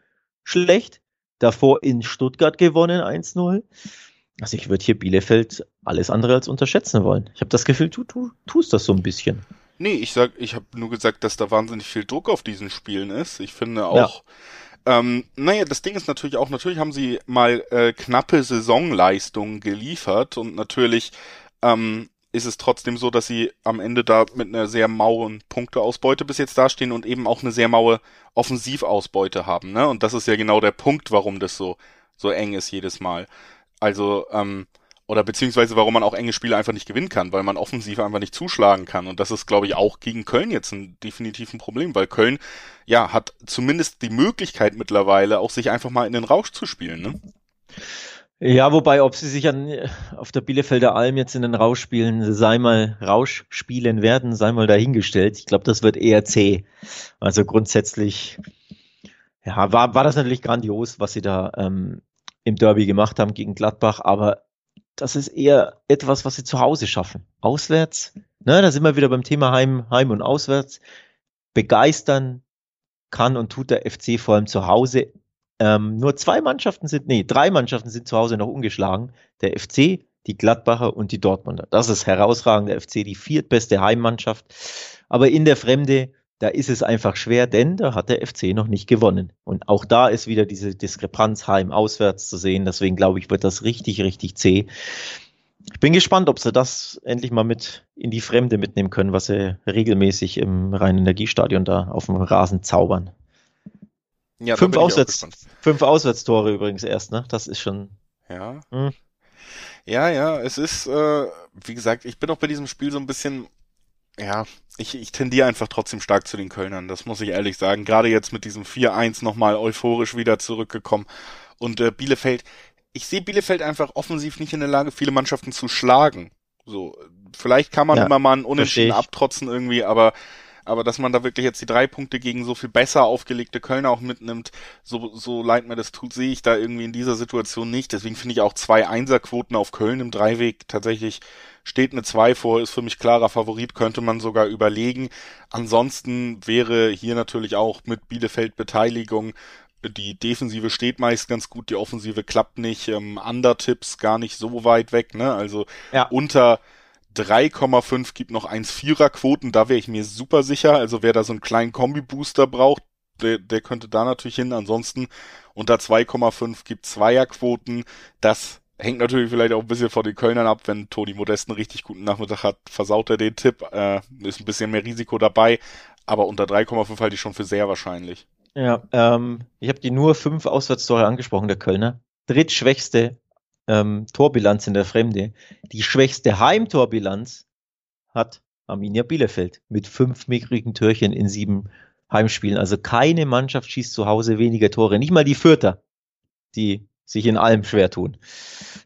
schlecht. Davor in Stuttgart gewonnen 1-0. Also ich würde hier Bielefeld alles andere als unterschätzen wollen. Ich habe das Gefühl, du, du tust das so ein bisschen. Nee, ich sag, ich habe nur gesagt, dass da wahnsinnig viel Druck auf diesen Spielen ist. Ich finde auch, ja. ähm, naja, das Ding ist natürlich auch, natürlich haben sie mal äh, knappe Saisonleistungen geliefert und natürlich ähm, ist es trotzdem so, dass sie am Ende da mit einer sehr mauren Punkteausbeute bis jetzt dastehen und eben auch eine sehr maue Offensivausbeute haben, ne? Und das ist ja genau der Punkt, warum das so so eng ist jedes Mal. Also, ähm, oder beziehungsweise warum man auch enge Spiele einfach nicht gewinnen kann, weil man offensiv einfach nicht zuschlagen kann. Und das ist, glaube ich, auch gegen Köln jetzt ein definitiv ein Problem, weil Köln ja hat zumindest die Möglichkeit mittlerweile auch sich einfach mal in den Rausch zu spielen. Ne? Ja, wobei, ob sie sich an, auf der Bielefelder Alm jetzt in den Rausch spielen, sei mal Rausch spielen werden, sei mal dahingestellt. Ich glaube, das wird eher zäh. Also grundsätzlich, ja, war, war das natürlich grandios, was sie da ähm, im Derby gemacht haben gegen Gladbach, aber das ist eher etwas, was sie zu Hause schaffen. Auswärts, ne, da sind wir wieder beim Thema Heim, Heim und Auswärts. Begeistern kann und tut der FC vor allem zu Hause. Ähm, nur zwei Mannschaften sind, nee, drei Mannschaften sind zu Hause noch ungeschlagen. Der FC, die Gladbacher und die Dortmunder. Das ist herausragend. Der FC, die viertbeste Heimmannschaft. Aber in der Fremde da ist es einfach schwer, denn da hat der FC noch nicht gewonnen. Und auch da ist wieder diese Diskrepanz heim-auswärts zu sehen. Deswegen glaube ich, wird das richtig, richtig zäh. Ich bin gespannt, ob sie das endlich mal mit in die Fremde mitnehmen können, was sie regelmäßig im Rhein-Energiestadion da auf dem Rasen zaubern. Ja, fünf, Auswärts, fünf Auswärtstore übrigens erst, ne? Das ist schon. Ja. Hm. Ja, ja, es ist, äh, wie gesagt, ich bin auch bei diesem Spiel so ein bisschen ja, ich, ich tendiere einfach trotzdem stark zu den Kölnern, das muss ich ehrlich sagen. Gerade jetzt mit diesem 4-1 nochmal euphorisch wieder zurückgekommen. Und äh, Bielefeld, ich sehe Bielefeld einfach offensiv nicht in der Lage, viele Mannschaften zu schlagen. So, vielleicht kann man ja, immer mal einen Unentschieden abtrotzen irgendwie, aber aber dass man da wirklich jetzt die drei Punkte gegen so viel besser aufgelegte Kölner auch mitnimmt, so, so leid mir das tut, sehe ich da irgendwie in dieser Situation nicht. Deswegen finde ich auch zwei Einserquoten auf Köln im Dreiweg tatsächlich steht eine zwei vor, ist für mich klarer Favorit, könnte man sogar überlegen. Ansonsten wäre hier natürlich auch mit Bielefeld Beteiligung die Defensive steht meist ganz gut, die Offensive klappt nicht. Ähm, Undertipps gar nicht so weit weg, ne? Also ja. unter 3,5 gibt noch 1,4er Quoten, da wäre ich mir super sicher. Also wer da so einen kleinen Kombi-Booster braucht, der, der könnte da natürlich hin. Ansonsten unter 2,5 gibt Zweierquoten. Das hängt natürlich vielleicht auch ein bisschen von den Kölnern ab. Wenn Toni Modest einen richtig guten Nachmittag hat, versaut er den Tipp. Äh, ist ein bisschen mehr Risiko dabei. Aber unter 3,5 halte ich schon für sehr wahrscheinlich. Ja, ähm, ich habe die nur fünf Auswärtstore angesprochen, der Kölner. Drittschwächste ähm, Torbilanz in der Fremde. Die schwächste Heimtorbilanz hat Arminia Bielefeld mit fünf mickrigen Türchen in sieben Heimspielen. Also keine Mannschaft schießt zu Hause weniger Tore. Nicht mal die Fürther, die sich in allem schwer tun.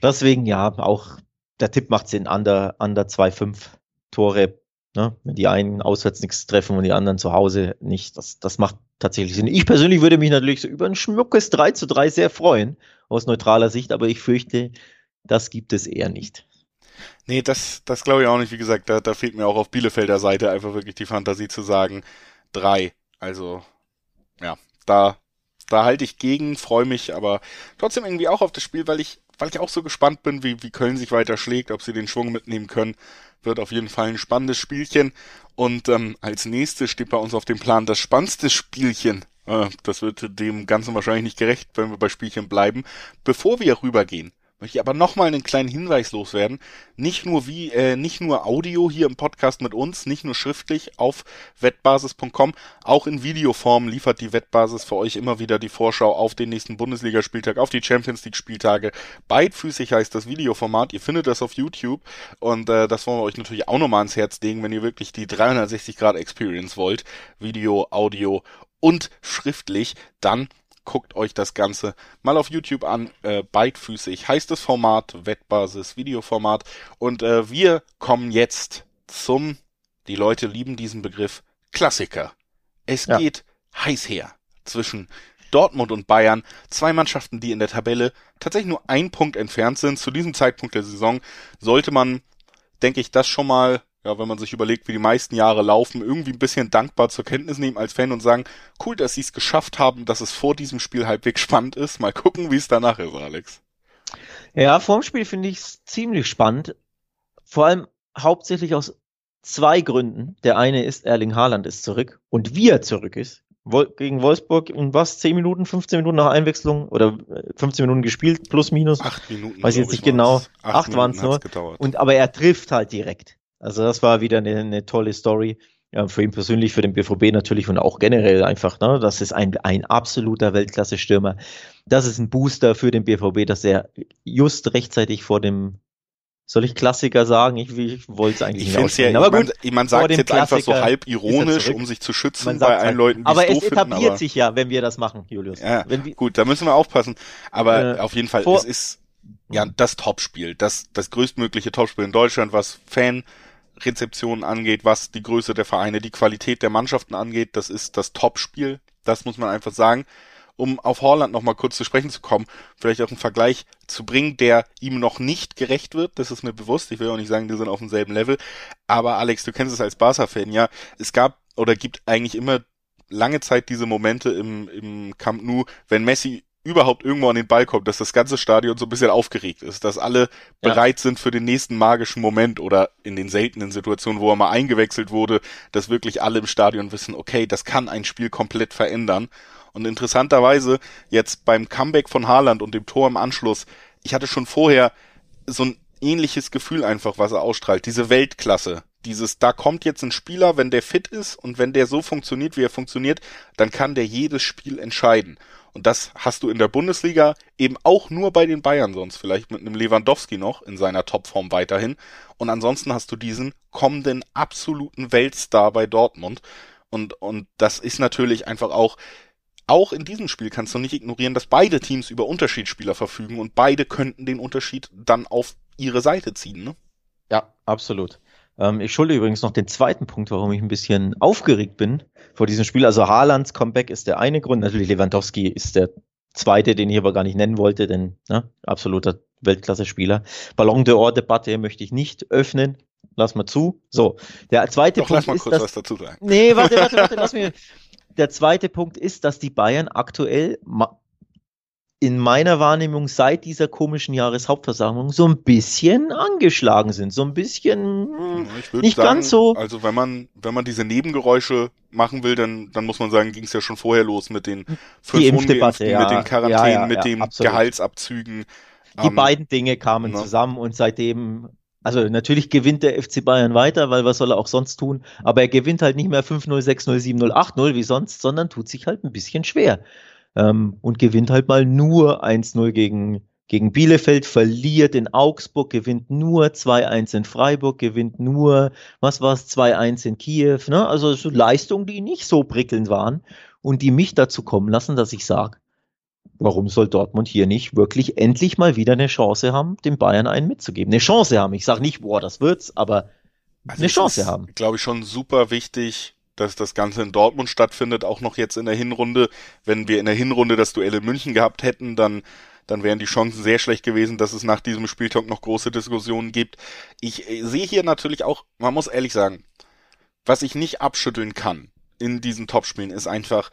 Deswegen ja, auch der Tipp macht Sinn, under, under 2,5 Tore. Ne? Wenn die einen auswärts nichts treffen und die anderen zu Hause nicht, das, das macht tatsächlich Sinn. Ich persönlich würde mich natürlich so über ein schmuckes 3 zu 3 sehr freuen, aus neutraler Sicht, aber ich fürchte, das gibt es eher nicht. Nee, das, das glaube ich auch nicht. Wie gesagt, da, da fehlt mir auch auf Bielefelder Seite einfach wirklich die Fantasie zu sagen, drei. Also, ja, da, da halte ich gegen, freue mich, aber trotzdem irgendwie auch auf das Spiel, weil ich, weil ich auch so gespannt bin, wie, wie Köln sich weiter schlägt, ob sie den Schwung mitnehmen können. Wird auf jeden Fall ein spannendes Spielchen. Und ähm, als nächstes steht bei uns auf dem Plan das spannendste Spielchen. Äh, das wird dem Ganzen wahrscheinlich nicht gerecht, wenn wir bei Spielchen bleiben. Bevor wir rübergehen, möchte ich aber nochmal einen kleinen Hinweis loswerden. Nicht nur wie, äh, nicht nur Audio hier im Podcast mit uns, nicht nur schriftlich auf wettbasis.com, auch in Videoform liefert die Wettbasis für euch immer wieder die Vorschau auf den nächsten Bundesligaspieltag, auf die Champions League Spieltage. Beidfüßig heißt das Videoformat. Ihr findet das auf YouTube und äh, das wollen wir euch natürlich auch nochmal ans Herz legen, wenn ihr wirklich die 360 Grad Experience wollt. Video, Audio und schriftlich, dann guckt euch das Ganze mal auf YouTube an. Äh, beidfüßig heißt das Format, Wettbasis, Videoformat. Und äh, wir kommen jetzt zum, die Leute lieben diesen Begriff, Klassiker. Es ja. geht heiß her zwischen Dortmund und Bayern, zwei Mannschaften, die in der Tabelle tatsächlich nur ein Punkt entfernt sind. Zu diesem Zeitpunkt der Saison sollte man, denke ich, das schon mal ja, wenn man sich überlegt, wie die meisten Jahre laufen, irgendwie ein bisschen dankbar zur Kenntnis nehmen als Fan und sagen, cool, dass sie es geschafft haben, dass es vor diesem Spiel halbwegs spannend ist. Mal gucken, wie es danach ist, Alex. Ja, vorm Spiel finde ich es ziemlich spannend. Vor allem hauptsächlich aus zwei Gründen. Der eine ist, Erling Haaland ist zurück und wie er zurück ist. Gegen Wolfsburg in was? 10 Minuten, 15 Minuten nach Einwechslung oder 15 äh, Minuten gespielt, plus minus. Acht Minuten. Weiß ich jetzt nicht genau. Acht, Acht waren es nur. Und aber er trifft halt direkt. Also das war wieder eine, eine tolle Story. Ja, für ihn persönlich, für den BVB natürlich und auch generell einfach, ne, das ist ein, ein absoluter Weltklasse-Stürmer. Das ist ein Booster für den BVB, dass er just rechtzeitig vor dem, soll ich Klassiker sagen? Ich, ich wollte es eigentlich ich nicht aussprechen. Ja, aber gut, man, man sagt jetzt Klassiker einfach so halb ironisch, um sich zu schützen bei allen halt, Leuten, die Aber es etabliert finden, aber, sich ja, wenn wir das machen, Julius. Ja, wir, gut, da müssen wir aufpassen. Aber äh, auf jeden Fall, es ist ja das Topspiel, das, das größtmögliche Topspiel in Deutschland, was Fan Rezeption angeht, was die Größe der Vereine, die Qualität der Mannschaften angeht, das ist das Topspiel. Das muss man einfach sagen. Um auf Holland nochmal kurz zu sprechen zu kommen, vielleicht auch einen Vergleich zu bringen, der ihm noch nicht gerecht wird. Das ist mir bewusst. Ich will auch nicht sagen, die sind auf demselben Level. Aber Alex, du kennst es als Barca-Fan, ja. Es gab oder gibt eigentlich immer lange Zeit diese Momente im, im Camp Nou, wenn Messi überhaupt irgendwo an den Ball kommt, dass das ganze Stadion so ein bisschen aufgeregt ist, dass alle ja. bereit sind für den nächsten magischen Moment oder in den seltenen Situationen, wo er mal eingewechselt wurde, dass wirklich alle im Stadion wissen, okay, das kann ein Spiel komplett verändern. Und interessanterweise jetzt beim Comeback von Haaland und dem Tor im Anschluss, ich hatte schon vorher so ein ähnliches Gefühl einfach, was er ausstrahlt, diese Weltklasse, dieses, da kommt jetzt ein Spieler, wenn der fit ist und wenn der so funktioniert, wie er funktioniert, dann kann der jedes Spiel entscheiden. Und das hast du in der Bundesliga eben auch nur bei den Bayern sonst, vielleicht mit einem Lewandowski noch in seiner Topform weiterhin. Und ansonsten hast du diesen kommenden absoluten Weltstar bei Dortmund. Und, und das ist natürlich einfach auch, auch in diesem Spiel kannst du nicht ignorieren, dass beide Teams über Unterschiedsspieler verfügen und beide könnten den Unterschied dann auf ihre Seite ziehen, ne? Ja, absolut. Ähm, ich schulde übrigens noch den zweiten Punkt, warum ich ein bisschen aufgeregt bin vor diesem Spiel. Also Haalands Comeback ist der eine Grund. Natürlich Lewandowski ist der zweite, den ich aber gar nicht nennen wollte, denn ne, absoluter Weltklasse-Spieler. Ballon d'Or-Debatte möchte ich nicht öffnen. Lass mal zu. So, der zweite Doch, Punkt lass mal ist, kurz dass, was dazu sagen. Nee, warte, warte, warte, lass mir. Der zweite Punkt ist, dass die Bayern aktuell in meiner Wahrnehmung seit dieser komischen Jahreshauptversammlung so ein bisschen angeschlagen sind, so ein bisschen hm, nicht sagen, ganz so. Also wenn man, wenn man diese Nebengeräusche machen will, dann, dann muss man sagen, ging es ja schon vorher los mit den fünf Impfdebatte, Ungeimpften, ja. mit den Quarantänen, Ja, ja, mit den. Gehaltsabzügen. Die Ähm, beiden Dinge kamen ne? zusammen und seitdem, also natürlich gewinnt der FC Bayern weiter, weil was soll er auch sonst tun? Aber er gewinnt halt nicht mehr 5-0, 6-0, 7-0, 8-0 wie sonst, sondern tut sich halt ein bisschen schwer. Ähm, und gewinnt halt mal nur 1-0 gegen, gegen Bielefeld, verliert in Augsburg, gewinnt nur 2-1 in Freiburg, gewinnt nur, was war es, 2-1 in Kiew. Ne? Also so Leistungen, die nicht so prickelnd waren und die mich dazu kommen lassen, dass ich sage, Warum soll Dortmund hier nicht wirklich endlich mal wieder eine Chance haben, dem Bayern einen mitzugeben? Eine Chance haben. Ich sage nicht, boah, das wird's, aber Also eine Chance ist, haben. Glaube ich schon super wichtig, dass das Ganze in Dortmund stattfindet, auch noch jetzt in der Hinrunde. Wenn wir in der Hinrunde das Duell in München gehabt hätten, dann dann wären die Chancen sehr schlecht gewesen, dass es nach diesem Spieltag noch große Diskussionen gibt. Ich äh, sehe hier natürlich auch, man muss ehrlich sagen, was ich nicht abschütteln kann in diesen Topspielen ist einfach,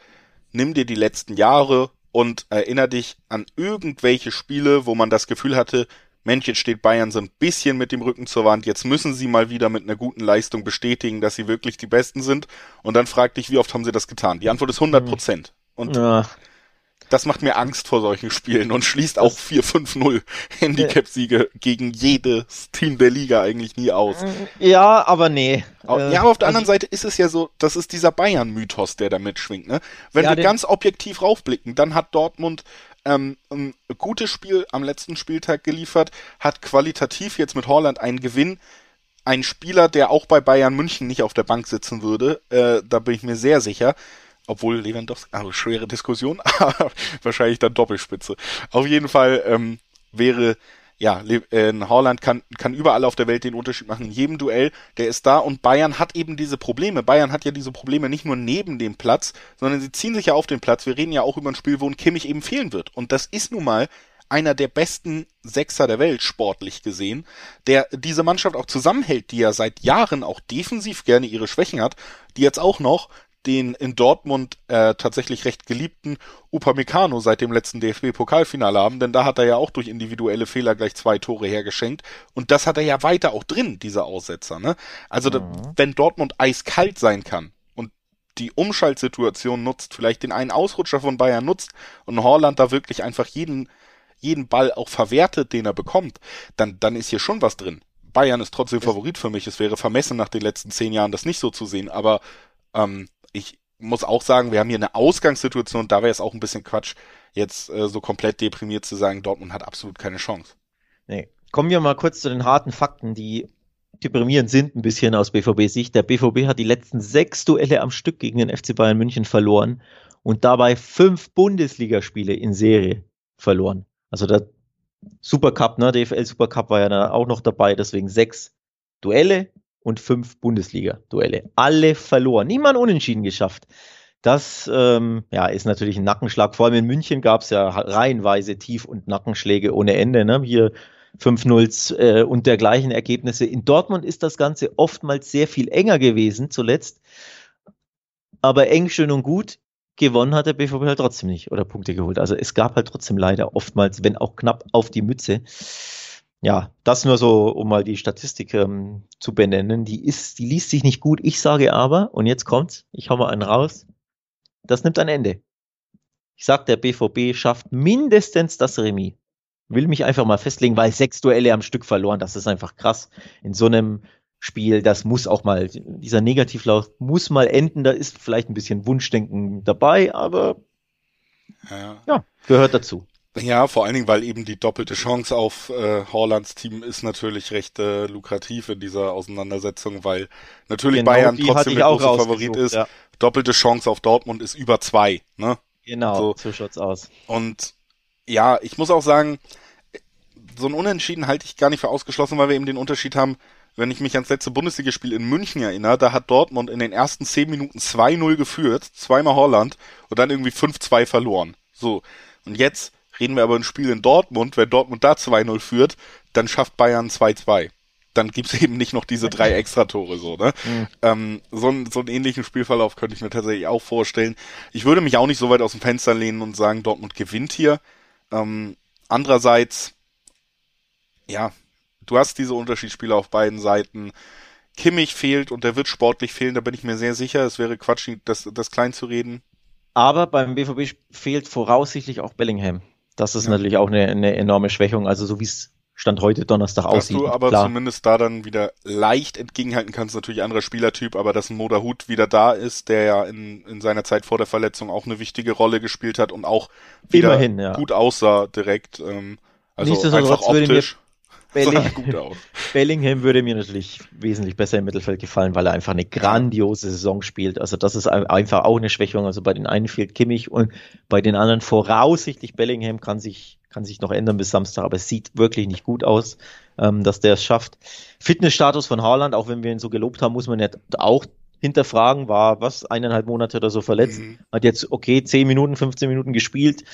nimm dir die letzten Jahre und erinner dich an irgendwelche Spiele, wo man das Gefühl hatte, Mensch, jetzt steht Bayern so ein bisschen mit dem Rücken zur Wand, jetzt müssen sie mal wieder mit einer guten Leistung bestätigen, dass sie wirklich die Besten sind. Und dann frag dich, wie oft haben sie das getan? Die Antwort ist 100 Prozent. Und Ja, das macht mir Angst vor solchen Spielen und schließt auch 4-5-0 Handicap-Siege gegen jedes Team der Liga eigentlich nie aus. ja aber nee. Äh, ja, aber auf der also- anderen Seite ist es ja so, das ist dieser Bayern-Mythos, der da mitschwingt. Ne? Wenn Ja, wir ganz objektiv raufblicken, dann hat Dortmund ähm, ein gutes Spiel am letzten Spieltag geliefert, hat qualitativ jetzt mit Holland einen Gewinn. Ein Spieler, der auch bei Bayern München nicht auf der Bank sitzen würde, äh, da bin ich mir sehr sicher. Obwohl Lewandowski, also schwere Diskussion, wahrscheinlich dann Doppelspitze. Auf jeden Fall ähm, wäre ja, Le- äh, Haaland kann, kann überall auf der Welt den Unterschied machen, in jedem Duell, der ist da und Bayern hat eben diese Probleme. Bayern hat ja diese Probleme nicht nur neben dem Platz, sondern sie ziehen sich ja auf den Platz. Wir reden ja auch über ein Spiel, wo ein Kimmich eben fehlen wird. Und das ist nun mal einer der besten Sechser der Welt, sportlich gesehen, der diese Mannschaft auch zusammenhält, die ja seit Jahren auch defensiv gerne ihre Schwächen hat, die jetzt auch noch den in Dortmund äh, tatsächlich recht geliebten Upamecano seit dem letzten DFB-Pokalfinale haben, denn da hat er ja auch durch individuelle Fehler gleich zwei Tore hergeschenkt und das hat er ja weiter auch drin, dieser Aussetzer. Ne? Also da, wenn Dortmund eiskalt sein kann und die Umschaltsituation nutzt, vielleicht den einen Ausrutscher von Bayern nutzt und Horland da wirklich einfach jeden jeden Ball auch verwertet, den er bekommt, dann dann ist hier schon was drin. Bayern ist trotzdem Favorit für mich. Es wäre vermessen nach den letzten zehn Jahren das nicht so zu sehen, aber ähm, ich muss auch sagen, wir haben hier eine Ausgangssituation, da wäre es auch ein bisschen Quatsch, jetzt äh, so komplett deprimiert zu sagen, Dortmund hat absolut keine Chance. Nee. Kommen wir mal kurz zu den harten Fakten, die deprimierend sind ein bisschen aus BVB-Sicht. Der BVB hat die letzten sechs Duelle am Stück gegen den FC Bayern München verloren und dabei fünf Bundesligaspiele in Serie verloren. Also der Supercup, ne, DFL Supercup war ja da auch noch dabei, deswegen sechs Duelle und fünf Bundesliga-Duelle. Alle verloren. Niemand unentschieden geschafft. Das ähm, ja, ist natürlich ein Nackenschlag. Vor allem in München gab es ja reihenweise Tief- und Nackenschläge ohne Ende. Ne? Hier 5-0 äh, und dergleichen Ergebnisse. In Dortmund ist das Ganze oftmals sehr viel enger gewesen zuletzt. Aber eng, schön und gut. Gewonnen hat der BVB halt trotzdem nicht oder Punkte geholt. Also es gab halt trotzdem leider oftmals, wenn auch knapp auf die Mütze. Ja, das nur so, um mal die Statistik ähm, zu benennen. Die ist, die liest sich nicht gut. Ich sage aber, und jetzt kommt's, ich hau mal einen raus, das nimmt ein Ende. Ich sag, der BVB schafft mindestens das Remis. Will mich einfach mal festlegen, weil sechs Duelle am Stück verloren, das ist einfach krass. In so einem Spiel, das muss auch mal, dieser Negativlauf muss mal enden, da ist vielleicht ein bisschen Wunschdenken dabei, aber Ja, ja gehört dazu. Ja, vor allen Dingen, weil eben die doppelte Chance auf äh, Horlands Team ist natürlich recht äh, lukrativ in dieser Auseinandersetzung, weil natürlich genau, Bayern trotzdem der große Favorit ist. Ja. Doppelte Chance auf Dortmund ist über zwei, ne? Genau, so, so schaut's aus. Und ja, ich muss auch sagen, so ein Unentschieden halte ich gar nicht für ausgeschlossen, weil wir eben den Unterschied haben, wenn ich mich ans letzte Bundesligaspiel in München erinnere, da hat Dortmund in den ersten zehn Minuten 2-0 geführt, zweimal Holland und dann irgendwie 5-2 verloren. So. Und jetzt reden wir aber ein Spiel in Dortmund, wenn Dortmund da 2-0 führt, dann schafft Bayern 2-2. Dann gibt's eben nicht noch diese drei Extratore so, ne? Mhm. Ähm, so, ein, so einen ähnlichen Spielverlauf könnte ich mir tatsächlich auch vorstellen. Ich würde mich auch nicht so weit aus dem Fenster lehnen und sagen, Dortmund gewinnt hier. Ähm, andererseits, ja, du hast diese Unterschiedsspiele auf beiden Seiten. Kimmich fehlt und der wird sportlich fehlen, da bin ich mir sehr sicher. Es wäre Quatsch, das, das klein zu reden. Aber beim BVB fehlt voraussichtlich auch Bellingham. Das ist ja. natürlich auch eine, eine enorme Schwächung. Also so wie es Stand heute Donnerstag dass aussieht. Dass du aber klar. zumindest da dann wieder leicht entgegenhalten kannst, natürlich anderer Spielertyp, aber dass ein Moderhut wieder da ist, der ja in, in seiner Zeit vor der Verletzung auch eine wichtige Rolle gespielt hat und auch wieder Immerhin, ja. gut aussah direkt. Ähm, also einfach optisch. Belling Bellingham würde mir natürlich wesentlich besser im Mittelfeld gefallen, weil er einfach eine grandiose Saison spielt. Also das ist einfach auch eine Schwächung. Also bei den einen fehlt Kimmich und bei den anderen voraussichtlich Bellingham kann sich, kann sich noch ändern bis Samstag, aber es sieht wirklich nicht gut aus, ähm, dass der es schafft. Fitnessstatus von Haaland, auch wenn wir ihn so gelobt haben, muss man ja auch hinterfragen, war was, eineinhalb Monate oder so verletzt, mhm. hat jetzt okay 10 Minuten, 15 Minuten gespielt,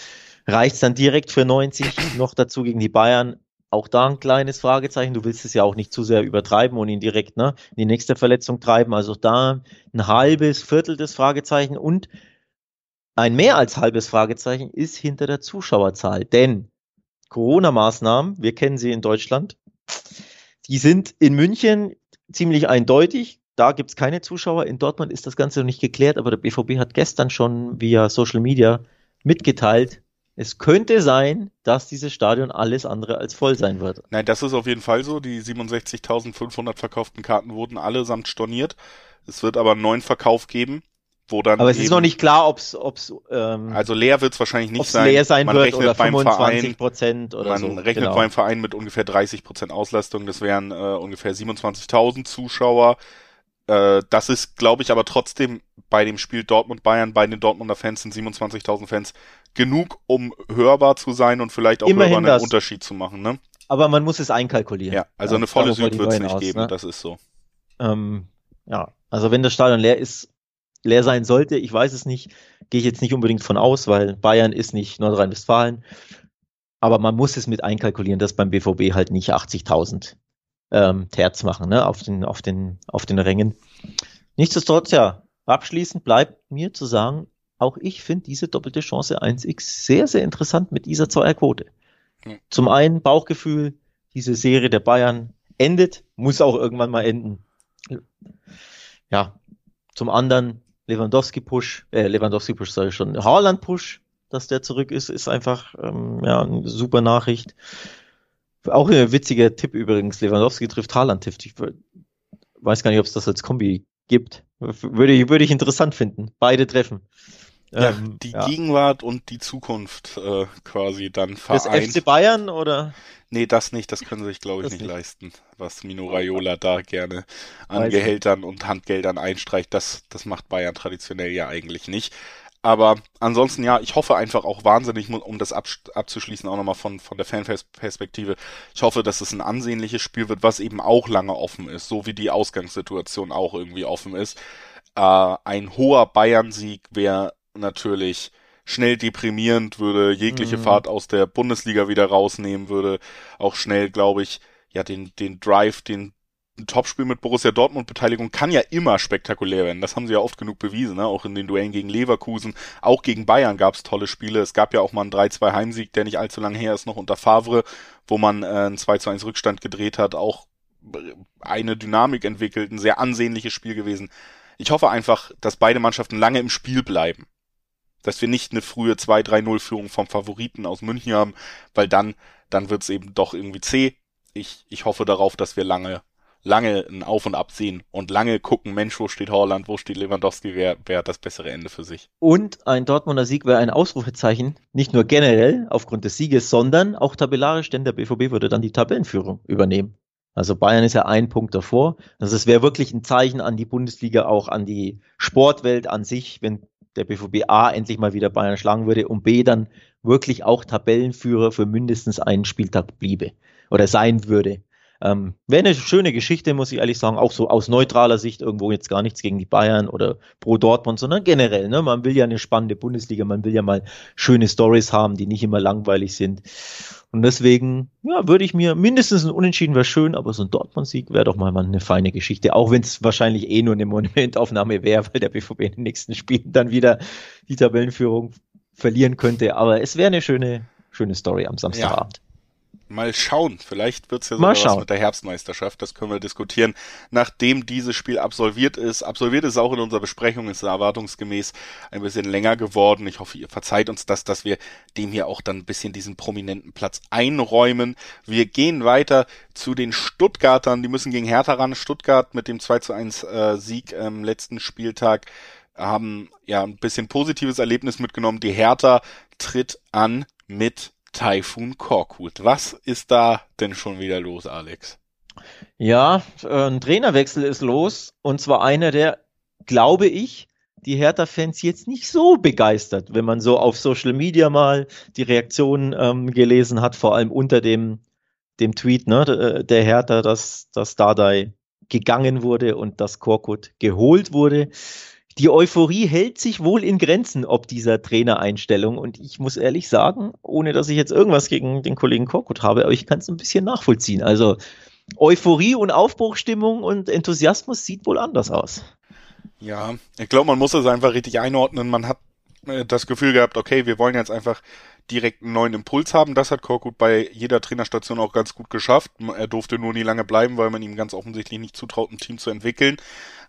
reicht's dann direkt für 90, noch dazu gegen die Bayern auch da ein kleines Fragezeichen. Du willst es ja auch nicht zu sehr übertreiben und ihn direkt ne, in die nächste Verletzung treiben. Also da ein halbes, Viertel des Fragezeichen und ein mehr als halbes Fragezeichen ist hinter der Zuschauerzahl. Denn Corona-Maßnahmen, wir kennen sie in Deutschland, die sind in München ziemlich eindeutig. Da gibt es keine Zuschauer. In Dortmund ist das Ganze noch nicht geklärt, aber der BVB hat gestern schon via Social Media mitgeteilt, es könnte sein, dass dieses Stadion alles andere als voll sein wird. Nein, das ist auf jeden Fall so. Die 67.500 verkauften Karten wurden allesamt storniert. Es wird aber einen neuen Verkauf geben, wo dann. Aber es ist noch nicht klar, ob es. Ähm, also leer wird es wahrscheinlich nicht sein. leer sein man wird oder 25 Prozent oder man so. Man rechnet genau. beim Verein mit ungefähr 30 Prozent Auslastung. Das wären äh, ungefähr 27.000 Zuschauer. Äh, das ist, glaube ich, aber trotzdem bei dem Spiel Dortmund-Bayern, bei den Dortmunder Fans sind 27.000 Fans genug, um hörbar zu sein und vielleicht auch Immerhin hörbar einen Unterschied zu machen. Ne? Aber man muss es einkalkulieren. Ja, also ja, eine volle Süd wird es nicht aus, geben, ne? das ist so. Ähm, ja, also wenn das Stadion leer ist, leer sein sollte, ich weiß es nicht, gehe ich jetzt nicht unbedingt von aus, weil Bayern ist nicht Nordrhein-Westfalen. Aber man muss es mit einkalkulieren, dass beim BVB halt nicht 80.000 ähm, Terz machen, ne, auf den, auf den, auf den Rängen. Nichtsdestotrotz, ja, abschließend bleibt mir zu sagen, auch ich finde diese doppelte Chance 1x sehr, sehr interessant mit dieser Zweierquote. Hm. Zum einen Bauchgefühl, diese Serie der Bayern endet, muss auch irgendwann mal enden. Ja, zum anderen Lewandowski-Push, äh, Lewandowski-Push sage ich schon, Haaland-Push, dass der zurück ist, ist einfach ähm, ja, eine super Nachricht. Auch ein witziger Tipp übrigens. Lewandowski trifft Haaland trifft. Ich weiß gar nicht, ob es das als Kombi gibt. Würde würde ich interessant finden. Beide treffen. Ja, ähm, die ja. Gegenwart und die Zukunft äh, quasi dann vereint. Das FC Bayern oder? Nee, das nicht. Das können sie sich, glaube ich, nicht, nicht, leisten. Was Mino Raiola da gerne an Gehältern und Handgeldern einstreicht, das, das macht Bayern traditionell ja eigentlich nicht. Aber ansonsten ja, ich hoffe einfach auch wahnsinnig, um das abzuschließen, auch nochmal von, von der Fanperspektive. Ich hoffe, dass es ein ansehnliches Spiel wird, was eben auch lange offen ist, so wie die Ausgangssituation auch irgendwie offen ist. Äh, ein hoher Bayern-Sieg wäre natürlich schnell deprimierend, würde jegliche mhm. Fahrt aus der Bundesliga wieder rausnehmen, würde auch schnell, glaube ich, ja, den, den Drive, den ein Topspiel mit Borussia Dortmund Beteiligung kann ja immer spektakulär werden. Das haben sie ja oft genug bewiesen, ne? auch in den Duellen gegen Leverkusen. Auch gegen Bayern gab es tolle Spiele. Es gab ja auch mal einen 3-2 Heimsieg, der nicht allzu lang her ist, noch unter Favre, wo man äh, einen 2-1 Rückstand gedreht hat. Auch eine Dynamik entwickelt, ein sehr ansehnliches Spiel gewesen. Ich hoffe einfach, dass beide Mannschaften lange im Spiel bleiben. Dass wir nicht eine frühe 2-3-0-Führung vom Favoriten aus München haben, weil dann, dann wird's eben doch irgendwie zäh. Ich, ich hoffe darauf, dass wir lange lange ein Auf und Ab und lange gucken, Mensch, wo steht Holland, wo steht Lewandowski, wer, wer hat das bessere Ende für sich. Und ein Dortmunder Sieg wäre ein Ausrufezeichen, nicht nur generell aufgrund des Sieges, sondern auch tabellarisch, denn der BVB würde dann die Tabellenführung übernehmen. Also Bayern ist ja ein Punkt davor. Also es wäre wirklich ein Zeichen an die Bundesliga, auch an die Sportwelt an sich, wenn der BVB A endlich mal wieder Bayern schlagen würde und B dann wirklich auch Tabellenführer für mindestens einen Spieltag bliebe oder sein würde. Ähm, Wäre eine schöne Geschichte, muss ich ehrlich sagen, auch so aus neutraler Sicht irgendwo jetzt gar nichts gegen die Bayern oder pro Dortmund, sondern generell. Ne? Man will ja eine spannende Bundesliga, man will ja mal schöne Stories haben, die nicht immer langweilig sind. Und deswegen, ja, würde ich mir mindestens ein Unentschieden wäre schön, aber so ein Dortmund-Sieg wäre doch mal eine feine Geschichte. Auch wenn es wahrscheinlich eh nur eine Momentaufnahme wäre, weil der BVB in den nächsten Spielen dann wieder die Tabellenführung verlieren könnte. Aber es wäre eine schöne, schöne Story am Samstagabend. Ja. Mal schauen, vielleicht wird's ja sogar was mit der Herbstmeisterschaft, das können wir diskutieren, nachdem dieses Spiel absolviert ist. Absolviert ist auch in unserer Besprechung, ist erwartungsgemäß ein bisschen länger geworden. Ich hoffe, ihr verzeiht uns das, dass wir dem hier auch dann ein bisschen diesen prominenten Platz einräumen. Wir gehen weiter zu den Stuttgartern, die müssen gegen Hertha ran. Stuttgart mit dem 2 zu 1 äh, Sieg am letzten Spieltag haben ja ein bisschen positives Erlebnis mitgenommen. Die Hertha tritt an mit Typhoon Korkut. Was ist da denn schon wieder los, Alex? Ja, ein Trainerwechsel ist los und zwar einer, der, glaube ich, die Hertha-Fans jetzt nicht so begeistert, wenn man so auf Social Media mal die Reaktionen ähm, gelesen hat, vor allem unter dem, dem Tweet ne, der Hertha, dass, dass Dardai gegangen wurde und dass Korkut geholt wurde die Euphorie hält sich wohl in Grenzen ob dieser Trainereinstellung. Und ich muss ehrlich sagen, ohne dass ich jetzt irgendwas gegen den Kollegen Korkut habe, aber ich kann es ein bisschen nachvollziehen. Also Euphorie und Aufbruchstimmung und Enthusiasmus sieht wohl anders aus. Ja, ich glaube, man muss es einfach richtig einordnen. Man hat äh, das Gefühl gehabt, okay, wir wollen jetzt einfach direkt einen neuen Impuls haben. Das hat Korkut bei jeder Trainerstation auch ganz gut geschafft. Er durfte nur nie lange bleiben, weil man ihm ganz offensichtlich nicht zutraut, ein Team zu entwickeln.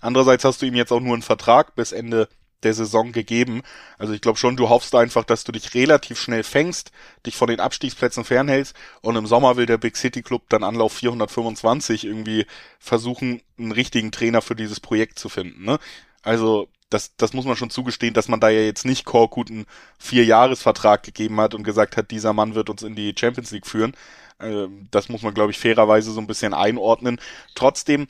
Andererseits hast du ihm jetzt auch nur einen Vertrag bis Ende der Saison gegeben. Also ich glaube schon, du hoffst einfach, dass du dich relativ schnell fängst, dich von den Abstiegsplätzen fernhältst und im Sommer will der Big City Club dann Anlauf 425 irgendwie versuchen, einen richtigen Trainer für dieses Projekt zu finden. Ne? Also das, das muss man schon zugestehen, dass man da ja jetzt nicht Korkut einen Vierjahresvertrag gegeben hat und gesagt hat, dieser Mann wird uns in die Champions League führen. Ähm, das muss man, glaube ich, fairerweise so ein bisschen einordnen. Trotzdem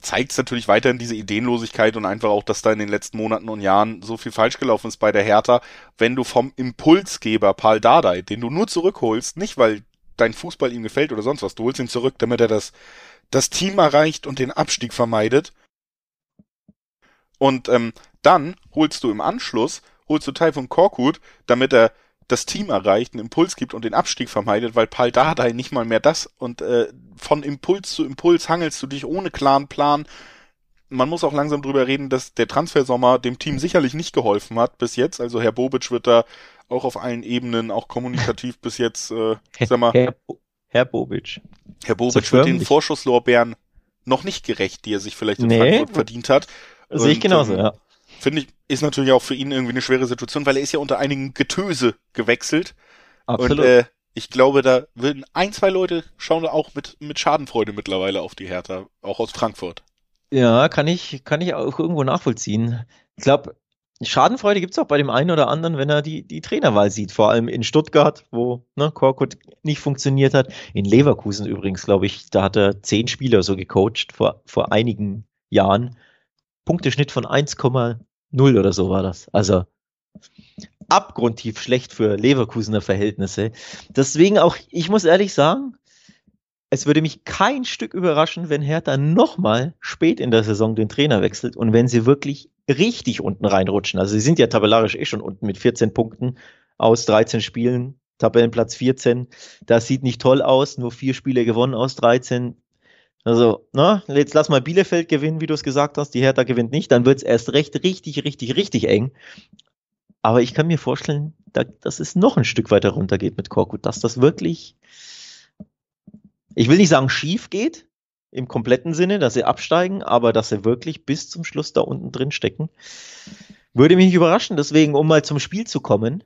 zeigt es natürlich weiterhin diese Ideenlosigkeit und einfach auch, dass da in den letzten Monaten und Jahren so viel falsch gelaufen ist bei der Hertha, wenn du vom Impulsgeber Paul Dardai, den du nur zurückholst, nicht weil dein Fußball ihm gefällt oder sonst was, du holst ihn zurück, damit er das, das Team erreicht und den Abstieg vermeidet und ähm, dann holst du im Anschluss, holst du Taifun Korkut, damit er das Team erreicht, einen Impuls gibt und den Abstieg vermeidet, weil Pal Dardai nicht mal mehr das und äh, von Impuls zu Impuls hangelst du dich ohne klaren Plan. Man muss auch langsam drüber reden, dass der Transfersommer dem Team sicherlich nicht geholfen hat bis jetzt. Also Herr Bobic wird da auch auf allen Ebenen, auch kommunikativ bis jetzt, äh, sag mal. Herr, Herr Bobic. Herr Bobic wird den Vorschusslorbeeren noch nicht gerecht, die er sich vielleicht in nee. Frankfurt verdient hat. Sehe ich genauso, ähm, ja. Finde ich, ist natürlich auch für ihn irgendwie eine schwere Situation, weil er ist ja unter einigen Getöse gewechselt. Absolut. Und äh, ich glaube, da würden ein, zwei Leute schauen auch mit, mit Schadenfreude mittlerweile auf die Hertha, auch aus Frankfurt. Ja, kann ich, kann ich auch irgendwo nachvollziehen. Ich glaube, Schadenfreude gibt's auch bei dem einen oder anderen, wenn er die, die Trainerwahl sieht. Vor allem in Stuttgart, wo ne, Korkut nicht funktioniert hat. In Leverkusen übrigens, glaube ich, da hat er zehn Spieler so gecoacht vor, vor einigen Jahren. Punkteschnitt von 1,0 oder so war das. Also abgrundtief schlecht für Leverkusener Verhältnisse. Deswegen auch, ich muss ehrlich sagen, es würde mich kein Stück überraschen, wenn Hertha nochmal spät in der Saison den Trainer wechselt und wenn sie wirklich richtig unten reinrutschen. Also sie sind ja tabellarisch eh schon unten mit 14 Punkten aus 13 Spielen, Tabellenplatz 14. Das sieht nicht toll aus, nur vier Spiele gewonnen aus 13. Also, na, jetzt lass mal Bielefeld gewinnen, wie du es gesagt hast. Die Hertha gewinnt nicht, dann wird es erst recht richtig, richtig, richtig eng. Aber ich kann mir vorstellen, da, dass es noch ein Stück weiter runter geht mit Korkut, dass das wirklich, ich will nicht sagen schief geht, im kompletten Sinne, dass sie absteigen, aber dass sie wirklich bis zum Schluss da unten drin stecken. Würde mich nicht überraschen. Deswegen, um mal zum Spiel zu kommen,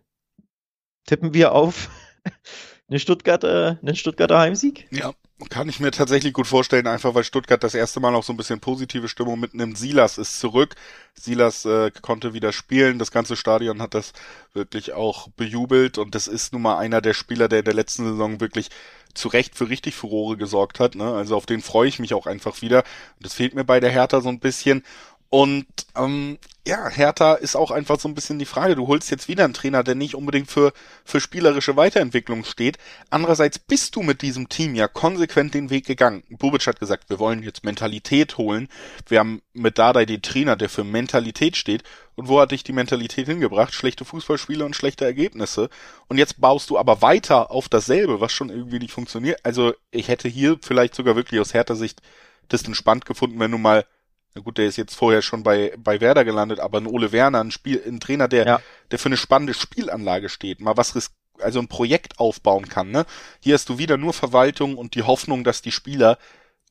tippen wir auf Eine Stuttgarter, einen Stuttgarter Heimsieg? Ja, kann ich mir tatsächlich gut vorstellen, einfach weil Stuttgart das erste Mal auch so ein bisschen positive Stimmung mitnimmt. Silas ist zurück. Silas äh, konnte wieder spielen. Das ganze Stadion hat das wirklich auch bejubelt und das ist nun mal einer der Spieler, der in der letzten Saison wirklich zu Recht für richtig Furore gesorgt hat. Ne? Also auf den freue ich mich auch einfach wieder. Das fehlt mir bei der Hertha so ein bisschen. Und ähm, ja, Hertha ist auch einfach so ein bisschen die Frage. Du holst jetzt wieder einen Trainer, der nicht unbedingt für, für spielerische Weiterentwicklung steht. Andererseits bist du mit diesem Team ja konsequent den Weg gegangen. Bubic hat gesagt, wir wollen jetzt Mentalität holen. Wir haben mit Dardai den Trainer, der für Mentalität steht. Und wo hat dich die Mentalität hingebracht? Schlechte Fußballspiele und schlechte Ergebnisse. Und jetzt baust du aber weiter auf dasselbe, was schon irgendwie nicht funktioniert. Also ich hätte hier vielleicht sogar wirklich aus Hertha-Sicht das entspannt gefunden, wenn du mal na gut, der ist jetzt vorher schon bei, bei Werder gelandet, aber ein Ole Werner, ein Spiel, ein Trainer, der, ja. der für eine spannende Spielanlage steht, mal was risk also ein Projekt aufbauen kann, ne? Hier hast du wieder nur Verwaltung und die Hoffnung, dass die Spieler,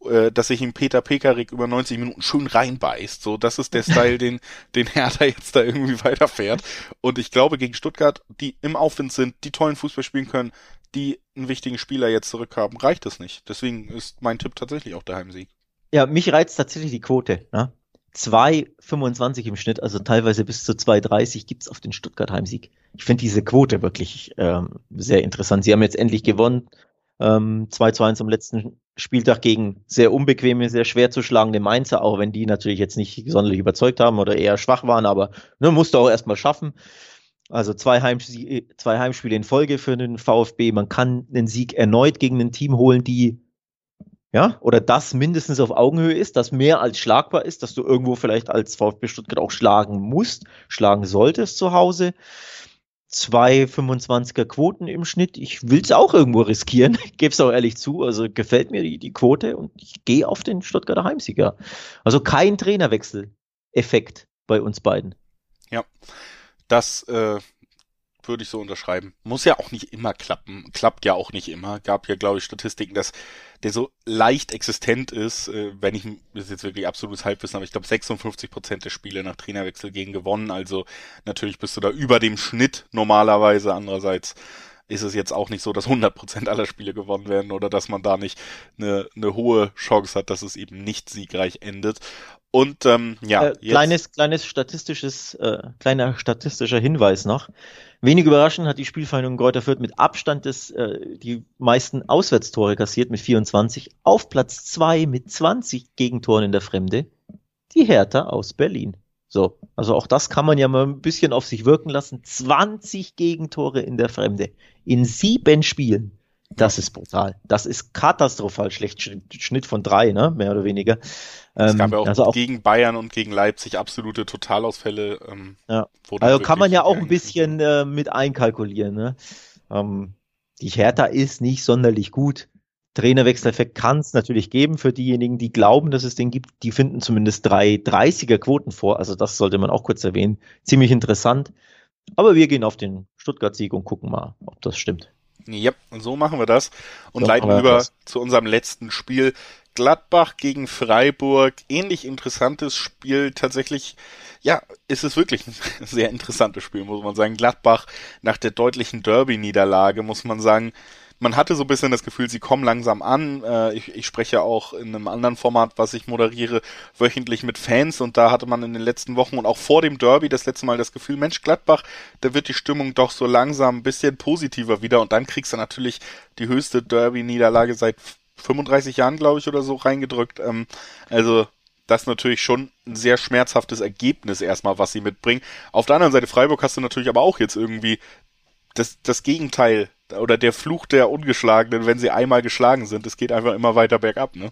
äh, dass sich ihm Peter Pekarik über 90 Minuten schön reinbeißt. So, das ist der Style, den, den Hertha jetzt da irgendwie weiterfährt. Und ich glaube, gegen Stuttgart, die im Aufwind sind, die tollen Fußball spielen können, die einen wichtigen Spieler jetzt zurückhaben, reicht es nicht. Deswegen ist mein Tipp tatsächlich auch der Heimsieg. Ja, mich reizt tatsächlich die Quote. Ne? 2,25 im Schnitt, also teilweise bis zu 2,30 gibt's auf den Stuttgart Heimsieg. Ich finde diese Quote wirklich ähm, sehr interessant. Sie haben jetzt endlich gewonnen. Ähm, 2 zu 1 am letzten Spieltag gegen sehr unbequeme, sehr schwer zu schlagende Mainzer, auch wenn die natürlich jetzt nicht sonderlich überzeugt haben oder eher schwach waren, aber ne, musste auch erstmal schaffen. Also zwei, Heimsie zwei Heimspiele in Folge für den VfB. Man kann einen Sieg erneut gegen ein Team holen, die ja, oder das mindestens auf Augenhöhe ist, das mehr als schlagbar ist, dass du irgendwo vielleicht als VfB Stuttgart auch schlagen musst, schlagen solltest zu Hause. Zwei 25er Quoten im Schnitt. Ich will es auch irgendwo riskieren, gebe es auch ehrlich zu. Also gefällt mir die, die Quote und ich gehe auf den Stuttgarter Heimsieger. Also kein Trainerwechsel-Effekt bei uns beiden. Ja, das äh, würde ich so unterschreiben. Muss ja auch nicht immer klappen. Klappt ja auch nicht immer. Gab ja, glaube ich, Statistiken, dass der so leicht existent ist, äh, wenn ich, das ist jetzt wirklich absolutes Halbwissen, aber ich glaube 56 Prozent der Spiele nach Trainerwechsel gegen gewonnen. Also natürlich bist du da über dem Schnitt normalerweise. Andererseits ist es jetzt auch nicht so, dass 100 Prozent aller Spiele gewonnen werden oder dass man da nicht eine, eine hohe Chance hat, dass es eben nicht siegreich endet. Und ähm, ja, äh, kleines kleines statistisches äh, kleiner statistischer Hinweis noch. Wenig überraschend hat die Spielvereinigung Kräuter Fürth mit Abstand des, äh, die meisten Auswärtstore kassiert mit 24. Auf Platz zwei mit 20 Gegentoren in der Fremde die Hertha aus Berlin. So, also auch das kann man ja mal ein bisschen auf sich wirken lassen. 20 Gegentore in der Fremde in sieben Spielen. Das ist brutal. Das ist katastrophal schlecht. Schnitt von drei, ne? Mehr oder weniger. Es gab ja auch, also auch gegen Bayern und gegen Leipzig absolute Totalausfälle. Ähm, ja. Also kann man ja auch ein bisschen äh, mit einkalkulieren. Ne? Ähm, die Hertha ist nicht sonderlich gut. Trainerwechseleffekt kann es natürlich geben für diejenigen, die glauben, dass es den gibt. Die finden zumindest drei 30er Quoten vor. Also das sollte man auch kurz erwähnen. Ziemlich interessant. Aber wir gehen auf den Stuttgart-Sieg und gucken mal, ob das stimmt. Ja, und so machen wir das und so leiten über das. zu unserem letzten Spiel. Gladbach gegen Freiburg, ähnlich interessantes Spiel. Tatsächlich, ja, ist es wirklich ein sehr interessantes Spiel, muss man sagen. Gladbach nach der deutlichen Derby-Niederlage, muss man sagen, man hatte so ein bisschen das Gefühl, sie kommen langsam an. Äh, ich, ich spreche auch in einem anderen Format, was ich moderiere, wöchentlich mit Fans und da hatte man in den letzten Wochen und auch vor dem Derby das letzte Mal das Gefühl, Mensch, Gladbach, da wird die Stimmung doch so langsam ein bisschen positiver wieder und dann kriegst du natürlich die höchste Derby-Niederlage seit 35 Jahren, glaube ich, oder so reingedrückt. Ähm, also das natürlich schon ein sehr schmerzhaftes Ergebnis erstmal, was sie mitbringen. Auf der anderen Seite Freiburg hast du natürlich aber auch jetzt irgendwie das, das Gegenteil oder der Fluch der Ungeschlagenen, wenn sie einmal geschlagen sind. Es geht einfach immer weiter bergab, ne?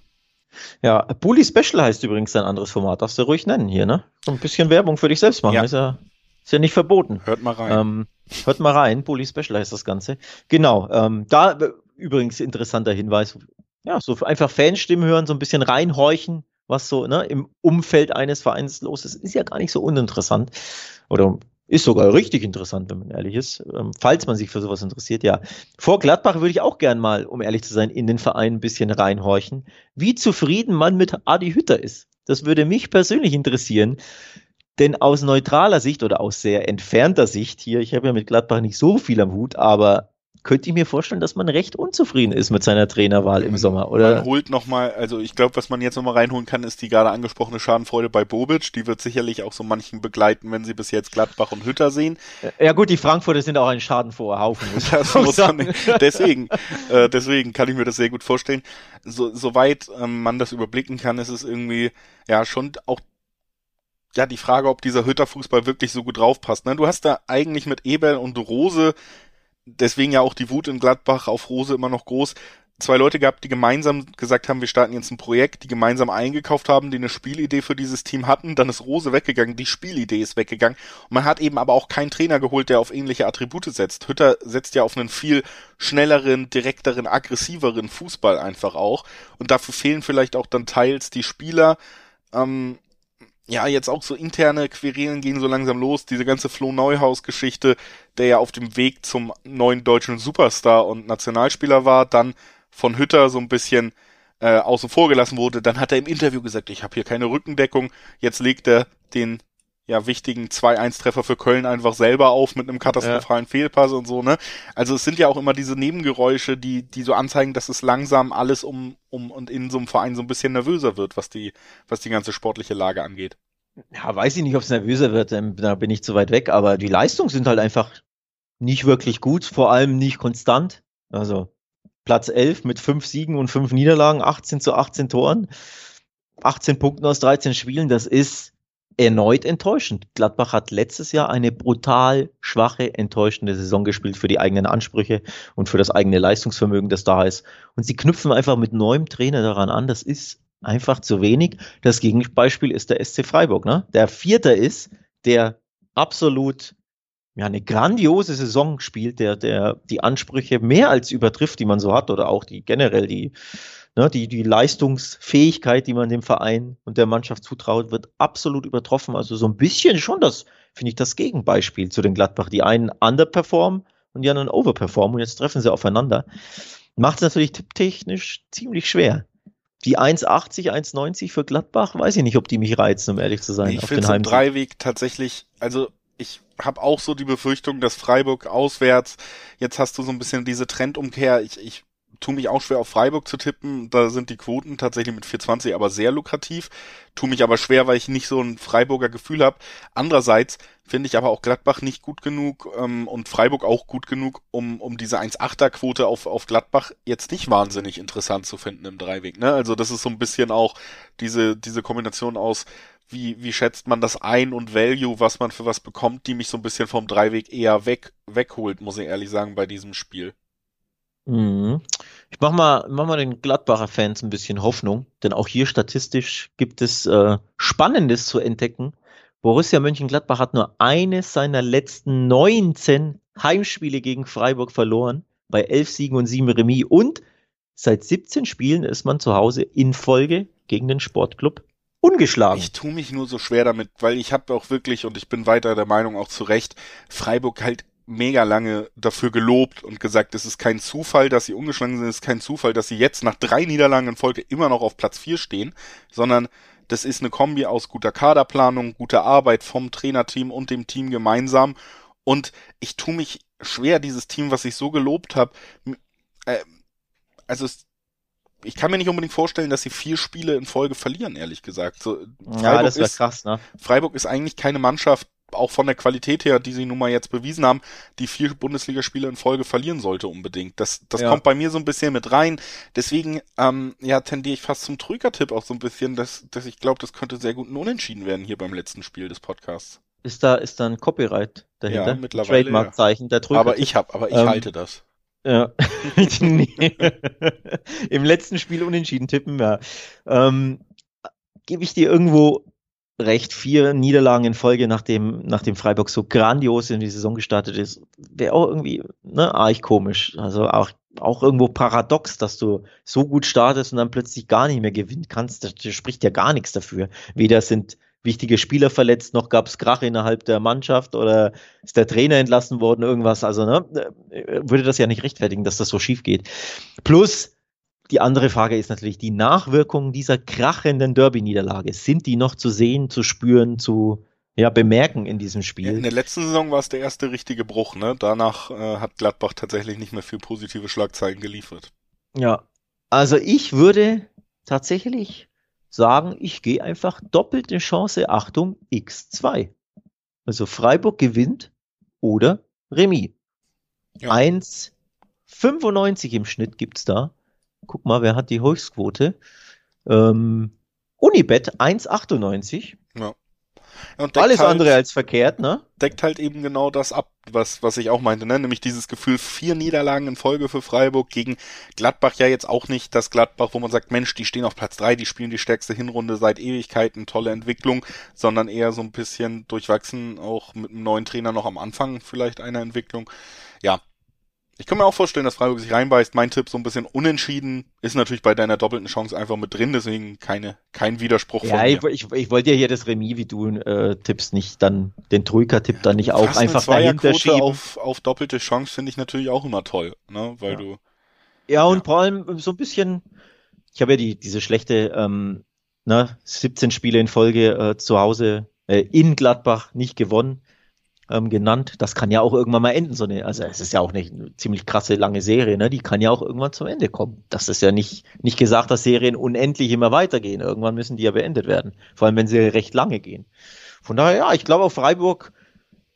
Ja, Bully Special heißt übrigens ein anderes Format. Darfst du ruhig nennen hier, ne? So ein bisschen Werbung für dich selbst machen. Ja. Ist, ja, ist ja nicht verboten. Hört mal rein. Ähm, hört mal rein. Bully Special heißt das Ganze. Genau. Ähm, da übrigens interessanter Hinweis. Ja, so einfach Fanstimmen hören, so ein bisschen reinhorchen, was so ne, im Umfeld eines Vereins los ist, ist ja gar nicht so uninteressant. Oder ist sogar richtig interessant, wenn man ehrlich ist. Ähm, falls man sich für sowas interessiert, ja. Vor Gladbach würde ich auch gern mal, um ehrlich zu sein, in den Verein ein bisschen reinhorchen, wie zufrieden man mit Adi Hütter ist. Das würde mich persönlich interessieren. Denn aus neutraler Sicht oder aus sehr entfernter Sicht hier, ich habe ja mit Gladbach nicht so viel am Hut, aber könnte ich mir vorstellen, dass man recht unzufrieden ist mit seiner Trainerwahl im Sommer, oder? Man holt nochmal, also ich glaube, was man jetzt nochmal reinholen kann, ist die gerade angesprochene Schadenfreude bei Bobic. Die wird sicherlich auch so manchen begleiten, wenn sie bis jetzt Gladbach und Hütter sehen. Ja gut, die Frankfurter sind auch ein schadenfroher Haufen. Deswegen, äh, deswegen kann ich mir das sehr gut vorstellen. So, soweit ähm, man das überblicken kann, ist es irgendwie ja schon auch ja, die Frage, ob dieser Hütter-Fußball wirklich so gut draufpasst. Ne? Du hast da eigentlich mit Ebel und Rose deswegen ja auch die Wut in Gladbach auf Rose immer noch groß. Zwei Leute gehabt, die gemeinsam gesagt haben, wir starten jetzt ein Projekt, die gemeinsam eingekauft haben, die eine Spielidee für dieses Team hatten. Dann ist Rose weggegangen, die Spielidee ist weggegangen. Und man hat eben aber auch keinen Trainer geholt, der auf ähnliche Attribute setzt. Hütter setzt ja auf einen viel schnelleren, direkteren, aggressiveren Fußball einfach auch. Und dafür fehlen vielleicht auch dann teils die Spieler. Ähm, ja, jetzt auch so interne Querelen gehen so langsam los. Diese ganze Flo Neuhaus-Geschichte, der ja auf dem Weg zum neuen deutschen Superstar und Nationalspieler war, dann von Hütter so ein bisschen äh, außen vor gelassen wurde. Dann hat er im Interview gesagt, ich habe hier keine Rückendeckung. Jetzt legt er den ja wichtigen 2-1-Treffer für Köln einfach selber auf mit einem katastrophalen ja. Fehlpass und so, ne? Also es sind ja auch immer diese Nebengeräusche, die, die so anzeigen, dass es langsam alles um, um und in so einem Verein so ein bisschen nervöser wird, was die, was die ganze sportliche Lage angeht. Ja, weiß ich nicht, ob es nervöser wird, ähm, da bin ich zu weit weg, aber die Leistungen sind halt einfach nicht wirklich gut, vor allem nicht konstant. Also Platz 11 mit fünf Siegen und fünf Niederlagen, 18 zu 18 Toren, 18 Punkten aus 13 Spielen, das ist erneut enttäuschend. Gladbach hat letztes Jahr eine brutal schwache, enttäuschende Saison gespielt für die eigenen Ansprüche und für das eigene Leistungsvermögen, das da ist. Und sie knüpfen einfach mit neuem Trainer daran an. Das ist einfach zu wenig. Das Gegenbeispiel ist der SC Freiburg, ne? der Vierter ist, der absolut ja, eine grandiose Saison spielt, der, der die Ansprüche mehr als übertrifft, die man so hat, oder auch die generell die Ne, die, die Leistungsfähigkeit, die man dem Verein und der Mannschaft zutraut, wird absolut übertroffen. Also so ein bisschen schon das, finde ich, das Gegenbeispiel zu den Gladbach. Die einen underperformen und die anderen overperformen und jetzt treffen sie aufeinander. Macht es natürlich technisch ziemlich schwer. Die 1,80, 1,90 für Gladbach, weiß ich nicht, ob die mich reizen, um ehrlich zu sein. Ich finde im Dreiweg tatsächlich, also ich habe auch so die Befürchtung, dass Freiburg auswärts, jetzt hast du so ein bisschen diese Trendumkehr. Ich, ich tu mich auch schwer auf Freiburg zu tippen. Da sind die Quoten tatsächlich mit 420 aber sehr lukrativ. Tu mich aber schwer, weil ich nicht so ein Freiburger Gefühl habe. Andererseits finde ich aber auch Gladbach nicht gut genug ähm, und Freiburg auch gut genug, um, um diese 1,8er Quote auf, auf Gladbach jetzt nicht wahnsinnig interessant zu finden im Dreiweg. Ne? Also das ist so ein bisschen auch diese, diese Kombination aus wie, wie schätzt man das ein und Value, was man für was bekommt, die mich so ein bisschen vom Dreiweg eher weg, wegholt, muss ich ehrlich sagen, bei diesem Spiel. Mhm. Ich mach mal, mach mal den Gladbacher Fans ein bisschen Hoffnung, denn auch hier statistisch gibt es äh, Spannendes zu entdecken. Borussia Mönchengladbach hat nur eines seiner letzten 19 Heimspiele gegen Freiburg verloren, bei 11 Siegen und 7 Remis und seit 17 Spielen ist man zu Hause in Folge gegen den Sportclub ungeschlagen. Ich tue mich nur so schwer damit, weil ich habe auch wirklich, und ich bin weiter der Meinung auch zu Recht, Freiburg halt mega lange dafür gelobt und gesagt, es ist kein Zufall, dass sie ungeschlagen sind, es ist kein Zufall, dass sie jetzt nach drei Niederlagen in Folge immer noch auf Platz vier stehen, sondern das ist eine Kombi aus guter Kaderplanung, guter Arbeit vom Trainerteam und dem Team gemeinsam. Und ich tue mich schwer, dieses Team, was ich so gelobt habe, äh, also es, ich kann mir nicht unbedingt vorstellen, dass sie vier Spiele in Folge verlieren, ehrlich gesagt. So, Freiburg ja, das wäre krass, ne? Freiburg ist eigentlich keine Mannschaft, auch von der Qualität her, die sie nun mal jetzt bewiesen haben, die vier Bundesligaspiele in Folge verlieren sollte unbedingt. Das, das ja. kommt bei mir so ein bisschen mit rein. Deswegen, ähm, ja, tendiere ich fast zum Trüger-Tipp auch so ein bisschen, dass, dass ich glaube, das könnte sehr gut ein Unentschieden werden hier beim letzten Spiel des Podcasts. Ist da, ist da ein Copyright dahinter? Ja, mittlerweile. Trademarkzeichen, der Trüger. Aber ich hab, aber ich ähm, halte das. Ja. Im letzten Spiel unentschieden tippen, ja. Ähm, Gebe ich dir irgendwo recht vier Niederlagen in Folge, nachdem, nachdem Freiburg so grandios in die Saison gestartet ist, wäre auch irgendwie ne, arg komisch. Also auch, auch irgendwo paradox, dass du so gut startest und dann plötzlich gar nicht mehr gewinnen kannst. Das, das spricht ja gar nichts dafür. Weder sind wichtige Spieler verletzt, noch gab es Krach innerhalb der Mannschaft oder ist der Trainer entlassen worden, irgendwas. Also ne, äh, würde das ja nicht rechtfertigen, dass das so schief geht. Plus, die andere Frage ist natürlich die Nachwirkungen dieser krachenden Derby-Niederlage. Sind die noch zu sehen, zu spüren, zu ja, bemerken in diesem Spiel. In der letzten Saison war es der erste richtige Bruch, ne? Danach äh, hat Gladbach tatsächlich nicht mehr viel positive Schlagzeilen geliefert. Ja, also ich würde tatsächlich sagen, ich gehe einfach doppelte Chance, Achtung, x2. Also Freiburg gewinnt oder Remis. Ja. 1,95 im Schnitt gibt's da. Guck mal, wer hat die Höchstquote? Ähm, Unibet 1,98. Ja. Alles halt, andere als verkehrt, ne? Deckt halt eben genau das ab, was, was ich auch meinte, ne? Nämlich dieses Gefühl, vier Niederlagen in Folge für Freiburg gegen Gladbach ja jetzt auch nicht das Gladbach, wo man sagt, Mensch, die stehen auf Platz drei, die spielen die stärkste Hinrunde seit Ewigkeiten, tolle Entwicklung, sondern eher so ein bisschen durchwachsen, auch mit einem neuen Trainer noch am Anfang vielleicht einer Entwicklung. Ja, ich kann mir auch vorstellen, dass Freiburg sich reinbeißt. Mein Tipp so ein bisschen unentschieden ist natürlich bei deiner doppelten Chance einfach mit drin, deswegen keine, kein Widerspruch ja, von mir. Ja, ich, ich wollte ja hier das Remis, wie du äh, tippst, nicht dann den Troika-Tipp dann nicht auch einfach dahinter schieben. Auf, auf doppelte Chance finde ich natürlich auch immer toll, ne, weil ja. du. Ja, und ja. vor allem so ein bisschen, ich habe ja die, diese schlechte, ähm, ne, 17 Spiele in Folge äh, zu Hause äh, in Gladbach nicht gewonnen ähm, genannt. Das kann ja auch irgendwann mal enden. So eine, also es ist ja auch eine ziemlich krasse lange Serie, ne? Die kann ja auch irgendwann zum Ende kommen. Das ist ja nicht, nicht gesagt, dass Serien unendlich immer weitergehen. Irgendwann müssen die ja beendet werden. Vor allem, wenn sie recht lange gehen. Von daher, ja, ich glaube auf Freiburg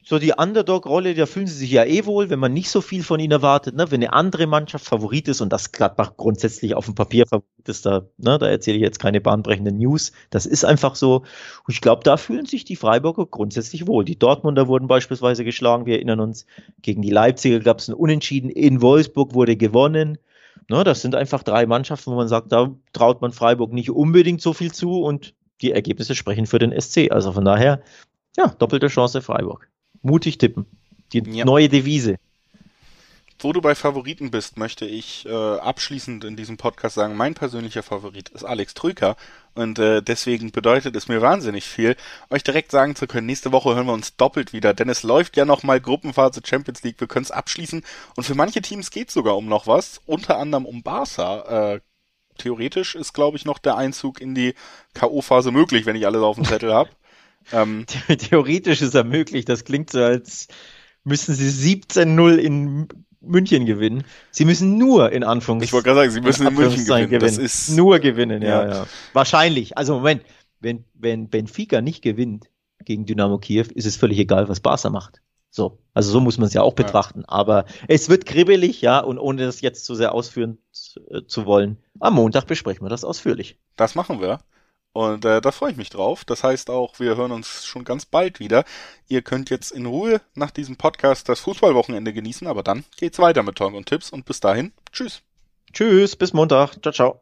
so die Underdog-Rolle, da fühlen sie sich ja eh wohl, wenn man nicht so viel von ihnen erwartet, ne? Wenn eine andere Mannschaft Favorit ist und das Gladbach grundsätzlich auf dem Papier Favorit ist, da, ne, da erzähle ich jetzt keine bahnbrechenden News. Das ist einfach so. Und ich glaube, da fühlen sich die Freiburger grundsätzlich wohl. Die Dortmunder wurden beispielsweise geschlagen, wir erinnern uns, gegen die Leipziger gab es ein Unentschieden, in Wolfsburg wurde gewonnen. Ne, das sind einfach drei Mannschaften, wo man sagt, da traut man Freiburg nicht unbedingt so viel zu und die Ergebnisse sprechen für den SC. Also von daher, ja, doppelte Chance Freiburg. Mutig tippen. Die ja. neue Devise. Wo du bei Favoriten bist, möchte ich äh, abschließend in diesem Podcast sagen, mein persönlicher Favorit ist Alex Trüker und äh, deswegen bedeutet es mir wahnsinnig viel, euch direkt sagen zu können, nächste Woche hören wir uns doppelt wieder, denn es läuft ja nochmal Gruppenphase Champions League, wir können es abschließen und für manche Teams geht sogar um noch was, unter anderem um Barca. Äh, theoretisch ist, glaube ich, noch der Einzug in die K.O.-Phase möglich, wenn ich alles auf dem Zettel habe. Ähm, Theoretisch ist er möglich. Das klingt so, als müssen sie 17-0 in München gewinnen. Sie müssen nur in Anführungszeichen. Ich wollte gerade sagen, sie müssen in München gewinnen. gewinnen. Das ist nur gewinnen, ja, ja, ja. Wahrscheinlich. Also Moment, wenn, wenn Benfica nicht gewinnt gegen Dynamo Kiew, ist es völlig egal, was Barca macht. So, also so muss man es ja auch betrachten. Ja. Aber es wird kribbelig, ja, und ohne das jetzt zu sehr ausführen zu, äh, zu wollen, am Montag besprechen wir das ausführlich. Das machen wir. Und äh, da freue ich mich drauf. Das heißt auch, wir hören uns schon ganz bald wieder. Ihr könnt jetzt in Ruhe nach diesem Podcast das Fußballwochenende genießen, aber dann geht's weiter mit Talk und Tipps und bis dahin, tschüss. Tschüss, bis Montag. Ciao, ciao.